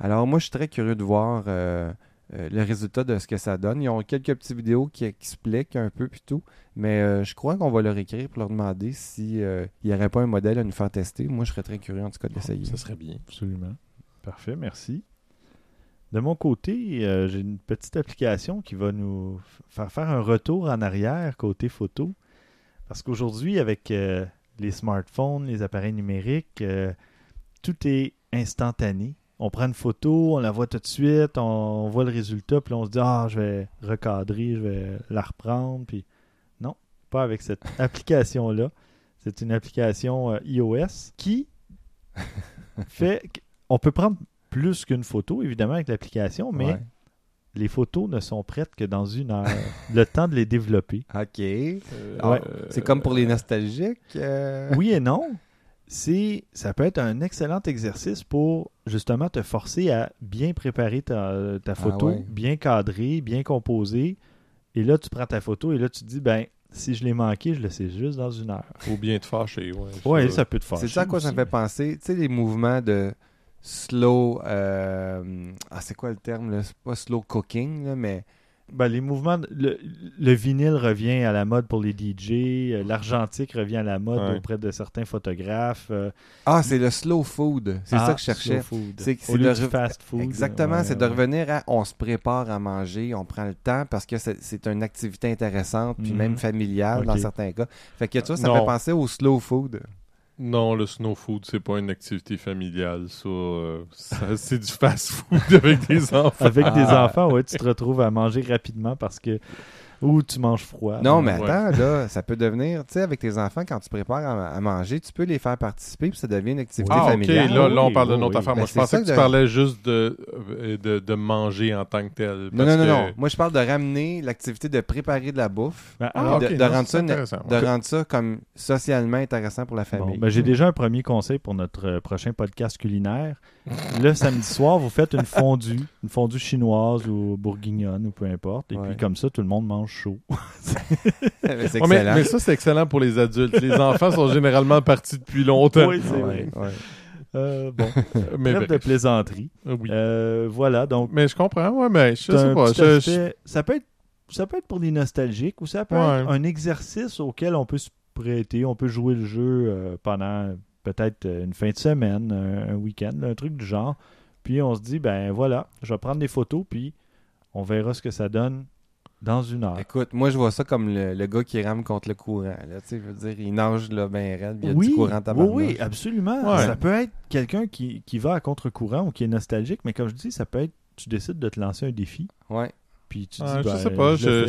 Alors moi, je suis très curieux de voir euh, euh, le résultat de ce que ça donne. Ils ont quelques petites vidéos qui expliquent un peu puis tout, mais euh, je crois qu'on va leur écrire pour leur demander si euh, il n'y aurait pas un modèle à nous faire tester. Moi, je serais très curieux en tout cas d'essayer. Ça serait bien. Absolument. Parfait, merci. De mon côté, euh, j'ai une petite application qui va nous faire faire un retour en arrière côté photo. Parce qu'aujourd'hui, avec euh, les smartphones, les appareils numériques, euh, tout est instantané. On prend une photo, on la voit tout de suite, on, on voit le résultat, puis on se dit Ah, je vais recadrer, je vais la reprendre. Puis non, pas avec cette application-là. C'est une application iOS qui fait. On peut prendre plus qu'une photo, évidemment, avec l'application, mais Ouais. les photos ne sont prêtes que dans une heure. le temps de les développer. OK. Euh, Ouais. C'est comme pour les nostalgiques. euh, Oui et non. C'est, ça peut être un excellent exercice pour justement te forcer à bien préparer ta, ta photo, ouais. bien cadrer, bien composer. Et là, tu prends ta photo et là, tu te dis, ben, si je l'ai manqué, je le sais juste dans une heure. Faut bien te fâcher. Ouais, Ouais, ça peut te faire. C'est ça à quoi ça me fait penser. Tu sais, les mouvements de slow. euh, Ah, c'est quoi le terme là? C'est pas slow cooking, là, mais. Ben, les mouvements, le, le vinyle revient à la mode pour les DJ, euh, l'argentique revient à la mode Ouais. auprès de certains photographes. euh, Ah, c'est le slow food. C'est ah, ça que je cherchais. slow food. C'est- c'est Au lieu de du re- fast food. Exactement, ouais, c'est de ouais. revenir à on se prépare à manger, on prend le temps parce que c'est- c'est une activité intéressante, puis Mhm. même familiale dans certains cas. Fait que tu vois, ça me Non. fait penser au slow food. Non, le snow food, c'est pas une activité familiale. Ça, euh, ça, c'est du fast food avec des enfants. Avec des Ah. enfants, ouais, tu te retrouves à manger rapidement parce que ou tu manges froid. Non, mais Ouais. attends, là, ça peut devenir, tu sais, avec tes enfants, quand tu prépares à, à manger, tu peux les faire participer, puis ça devient une activité Ah, ok, familiale. là, là, on Oui, parle de notre oui. affaire. Ben, Moi, je c'est pensais ça que tu parlais juste de, euh, de, de manger en tant que tel. Non, parce non, non, que- non. Moi, je parle de ramener l'activité de préparer de la bouffe, Ben, Ah, alors, ok, de, de non, rendre c'est ça de Ok. rendre ça comme socialement intéressant pour la bon, famille. ben, j'ai déjà un premier conseil pour notre euh, prochain podcast culinaire. Le samedi soir, vous faites une fondue, une fondue chinoise ou bourguignonne ou peu importe. Et Ouais. puis comme ça, tout le monde mange chaud. c'est Ouais, mais, ça, c'est excellent pour les adultes. Les enfants sont généralement partis depuis longtemps. Oui, c'est Ouais, vrai. ouais. Euh, bon, mais, trêve de plaisanterie. oui. Euh, voilà, donc mais je comprends, ouais, mais je sais pas. je- ça peut être ça peut être pour des nostalgiques ou ça peut Ouais. être un exercice auquel on peut se prêter, on peut jouer le jeu euh, pendant peut-être une fin de semaine, un, un week-end, un truc du genre. Puis on se dit ben voilà, je vais prendre des photos puis on verra ce que ça donne dans une heure. Écoute, moi, je vois ça comme le, le gars qui rame contre le courant. Là, je veux dire, il nage là, ben raide, puis il y a oui, du courant oui, oui, absolument. Ouais. Ça peut être quelqu'un qui, qui va à contre-courant ou qui est nostalgique, mais comme je dis, ça peut être tu décides de te lancer un défi, Ouais. puis tu Ouais, dis je ben, sais pas. je-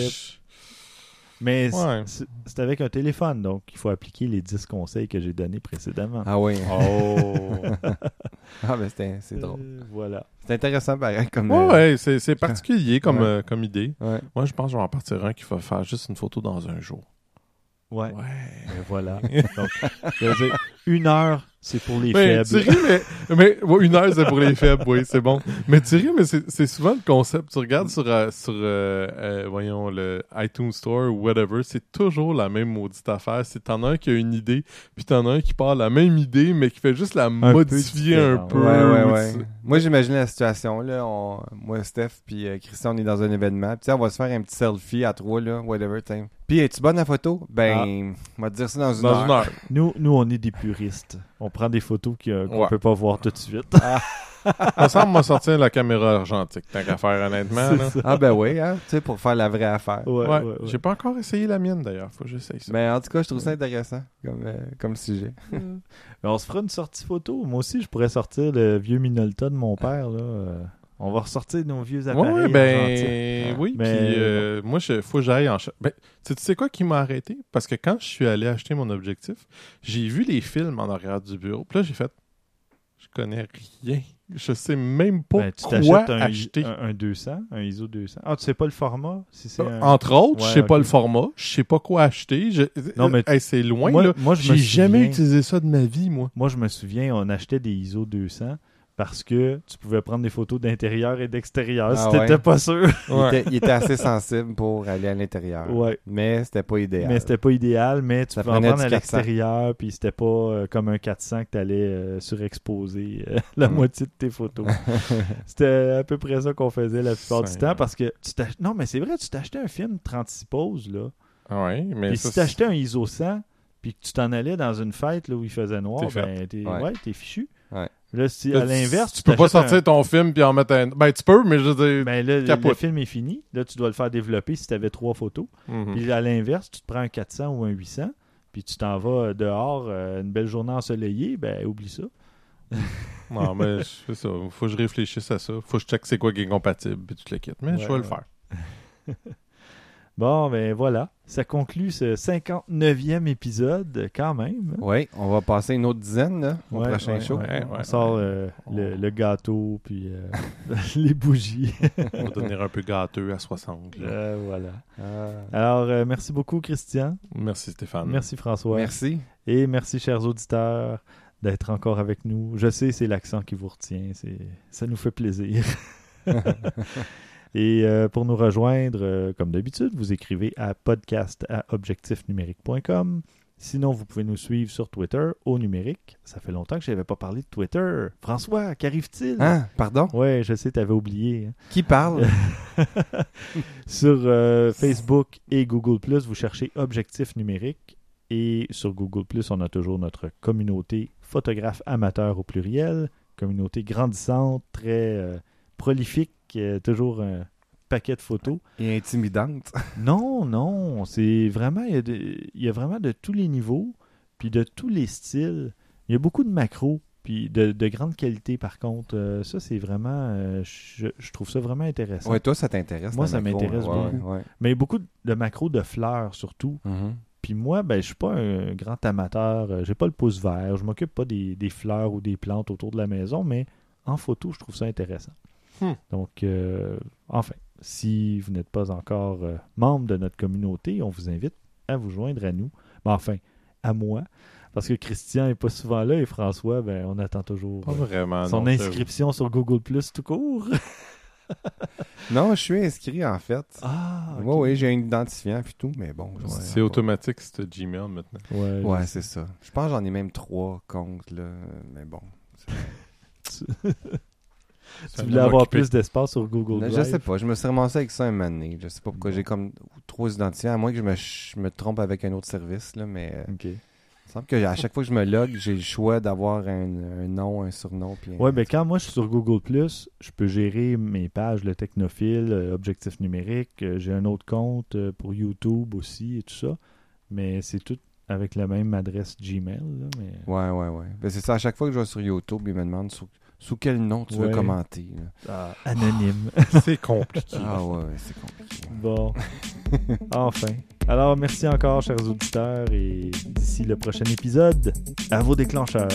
Mais c'est- Ouais. c'est c'est avec un téléphone, donc il faut appliquer les 10 conseils que j'ai donnés précédemment. Ah oui. Oh. Ah, ben c'est c'est drôle. Euh, voilà. C'est intéressant, pareil, comme... ouais, euh, ouais, c'est c'est particulier comme, Ouais. euh, comme idée. ouais. Moi, je pense que je vais en partir un qui va faire juste une photo dans un jour. Ouais. Ouais. Et voilà. Donc, je veux dire, une heure, c'est pour les Mais faibles. Thierry, mais, mais ouais, une heure, c'est pour les faibles, oui, c'est bon. Mais Thierry, mais c'est c'est souvent le concept. Tu regardes sur, euh, sur euh, euh, voyons, le iTunes Store ou whatever, c'est toujours la même maudite affaire. C'est t'en as un qui a une idée, puis t'en as un qui part la même idée, mais qui fait juste la modifier un peu. Ouais, ouais, ou ouais. tu- Moi, j'imagine la situation, là. On... Moi, Steph, puis euh, Christian, on est dans un événement. Puis, tu on va se faire un petit selfie à trois, là, whatever, t'sais. Puis, es-tu bonne la photo? Ben, on va te dire ça dans une Dans heure. une heure. Nous, nous, on est des puristes. On prend des photos qui, euh, qu'on Ouais. peut pas voir tout de suite. Ça semble m'a sortir la caméra argentique, tant qu'à faire, honnêtement. C'est là. ça. Ah, ben oui, hein, tu sais, pour faire la vraie affaire. Ouais, Ouais, ouais, ouais. J'ai pas encore essayé la mienne d'ailleurs, faut que j'essaye ça. Mais en tout cas, je trouve ça intéressant comme, euh, comme sujet. Mais on se fera une sortie photo. Moi aussi, je pourrais sortir le vieux Minolta de mon père. Là. Euh, On va ressortir nos vieux appareils. Ouais, ben oui, Mais- puis euh, moi, il faut que j'aille en... Ben, tu sais- quoi qui m'a arrêté? Parce que quand je suis allé acheter mon objectif, j'ai vu les films en arrière du bureau. Puis là, j'ai fait, je connais rien. Je sais même pas Ben, tu quoi un, acheter. un, un 200, un ISO 200. Ah, tu sais pas le format? Si c'est un- Entre autres, je Ouais, sais pas le format, je sais pas quoi acheter. Je... Non, mais- Hey, c'est loin, moi, là. moi, je J'ai jamais utilisé ça de ma vie, moi. Moi, je me souviens, on achetait des ISO 200 parce que tu pouvais prendre des photos d'intérieur et d'extérieur Ah si ouais? t'étais pas sûr. Il, était, il était assez sensible pour aller à l'intérieur. ouais. Mais c'était pas idéal. Mais c'était pas idéal, mais tu Ça pouvais en prendre à du 400. l'extérieur, puis c'était pas euh, comme un 400 que t'allais euh, surexposer euh, la Mm. moitié de tes photos. c'était à peu près ça qu'on faisait la plupart du temps, parce que tu t'ach- Non, mais c'est vrai, tu t'achetais un film 36 poses, là. Ouais, mais Puis ça, si t'achetais un ISO 100, puis que tu t'en allais dans une fête là, où il faisait noir, T'es ben, t'es Ouais. ouais, t'es fichu. Ouais. Là, si, à l'inverse, tu peux pas un- sortir ton film puis en mettre un. Ben, tu peux, mais je veux dire. Ben là, le- le film est fini. Là, tu dois le faire développer si tu avais trois photos. Mhm. Puis à l'inverse, tu te prends un 400 ou un 800, puis tu t'en vas dehors, euh, une belle journée ensoleillée, ben oublie ça. Non, mais c'est ça. Faut que je réfléchisse à ça. Faut que je check c'est quoi qui est compatible puis tu le quittes. Mais je Ouais, vais le faire. Bon, ben voilà. Ça conclut ce 59e épisode, quand même. Oui, on va passer une autre dizaine là, au Ouais, prochain ouais, show. ouais. Ouais, On sort ouais. euh, le, On- le gâteau, puis euh, les bougies. On va devenir un peu gâteux à 60. là. Euh, voilà. Ah. Alors, euh, merci beaucoup, Christian. Merci Stéphane. Merci, François. Merci. Et merci, chers auditeurs, d'être encore avec nous. Je sais, c'est l'accent qui vous retient. C'est... Ça nous fait plaisir. Et euh, pour nous rejoindre, euh, comme d'habitude, vous écrivez à podcast à objectifnumérique.com. Sinon, vous pouvez nous suivre sur Twitter au numérique. Ça fait longtemps que je n'avais pas parlé de Twitter. François, qu'arrive-t-il? Hein, pardon? Ouais, je sais, tu avais oublié. hein. Qui parle? Sur euh, Facebook et Google vous cherchez Objectif numérique. Et sur Google on a toujours notre communauté photographe amateur au pluriel. Communauté grandissante, très euh, prolifique, euh, toujours un paquet de photos. Et intimidante. Non, non, c'est vraiment, il y, a de, il y a vraiment de tous les niveaux, puis de tous les styles. Il y a beaucoup de macros, puis de, de grande qualité par contre. Euh, ça, c'est vraiment, euh, je, je trouve ça vraiment intéressant. Ouais, toi, ça t'intéresse. Moi, ça m'intéresse ouais, beaucoup. ouais. Mais beaucoup de macros de fleurs surtout. Mhm. Puis moi, ben, je suis pas un grand amateur. euh, J'ai pas le pouce vert. Je m'occupe pas des, des fleurs ou des plantes autour de la maison, mais en photo, je trouve ça intéressant. Hmm. Donc, euh, enfin, si vous n'êtes pas encore euh, membre de notre communauté, on vous invite à vous joindre à nous. Ben, enfin, à moi. Parce que Christian est pas souvent là et François, ben, on attend toujours euh, vraiment. son non, inscription sur Google Plus tout court. Non, je suis inscrit en fait. Ah, Oui, oui, j'ai un identifiant puis tout, mais bon. C'est automatique, c'est Gmail maintenant. Ouais, c'est ça. Je pense que j'en ai même trois comptes, là. Mais bon. Tu voulais avoir occupé. plus d'espace sur Google Je Drive. sais pas, je me suis ramassé avec ça un moment donné. Je sais pas pourquoi j'ai comme trois identifiants, à moins que je me, je me trompe avec un autre service, là, mais euh, Ok. il me semble qu'à chaque fois que je me log, j'ai le choix d'avoir un, un nom, un surnom. Puis un- Ouais, ben quand moi je suis sur Google je peux gérer mes pages, le technophile, euh, objectif numérique. euh, J'ai un autre compte euh, pour YouTube aussi et tout ça. Mais c'est tout avec la même adresse Gmail. là, mais... Ouais, ouais, ouais. Ben, c'est ça, à chaque fois que je vais sur YouTube, ils me demandent sous, sous quel nom tu veux commenter. Ah, anonyme. C'est compliqué. Ah ouais, c'est compliqué. bon. enfin. Alors, merci encore, chers auditeurs. Et d'ici le prochain épisode, à vos déclencheurs.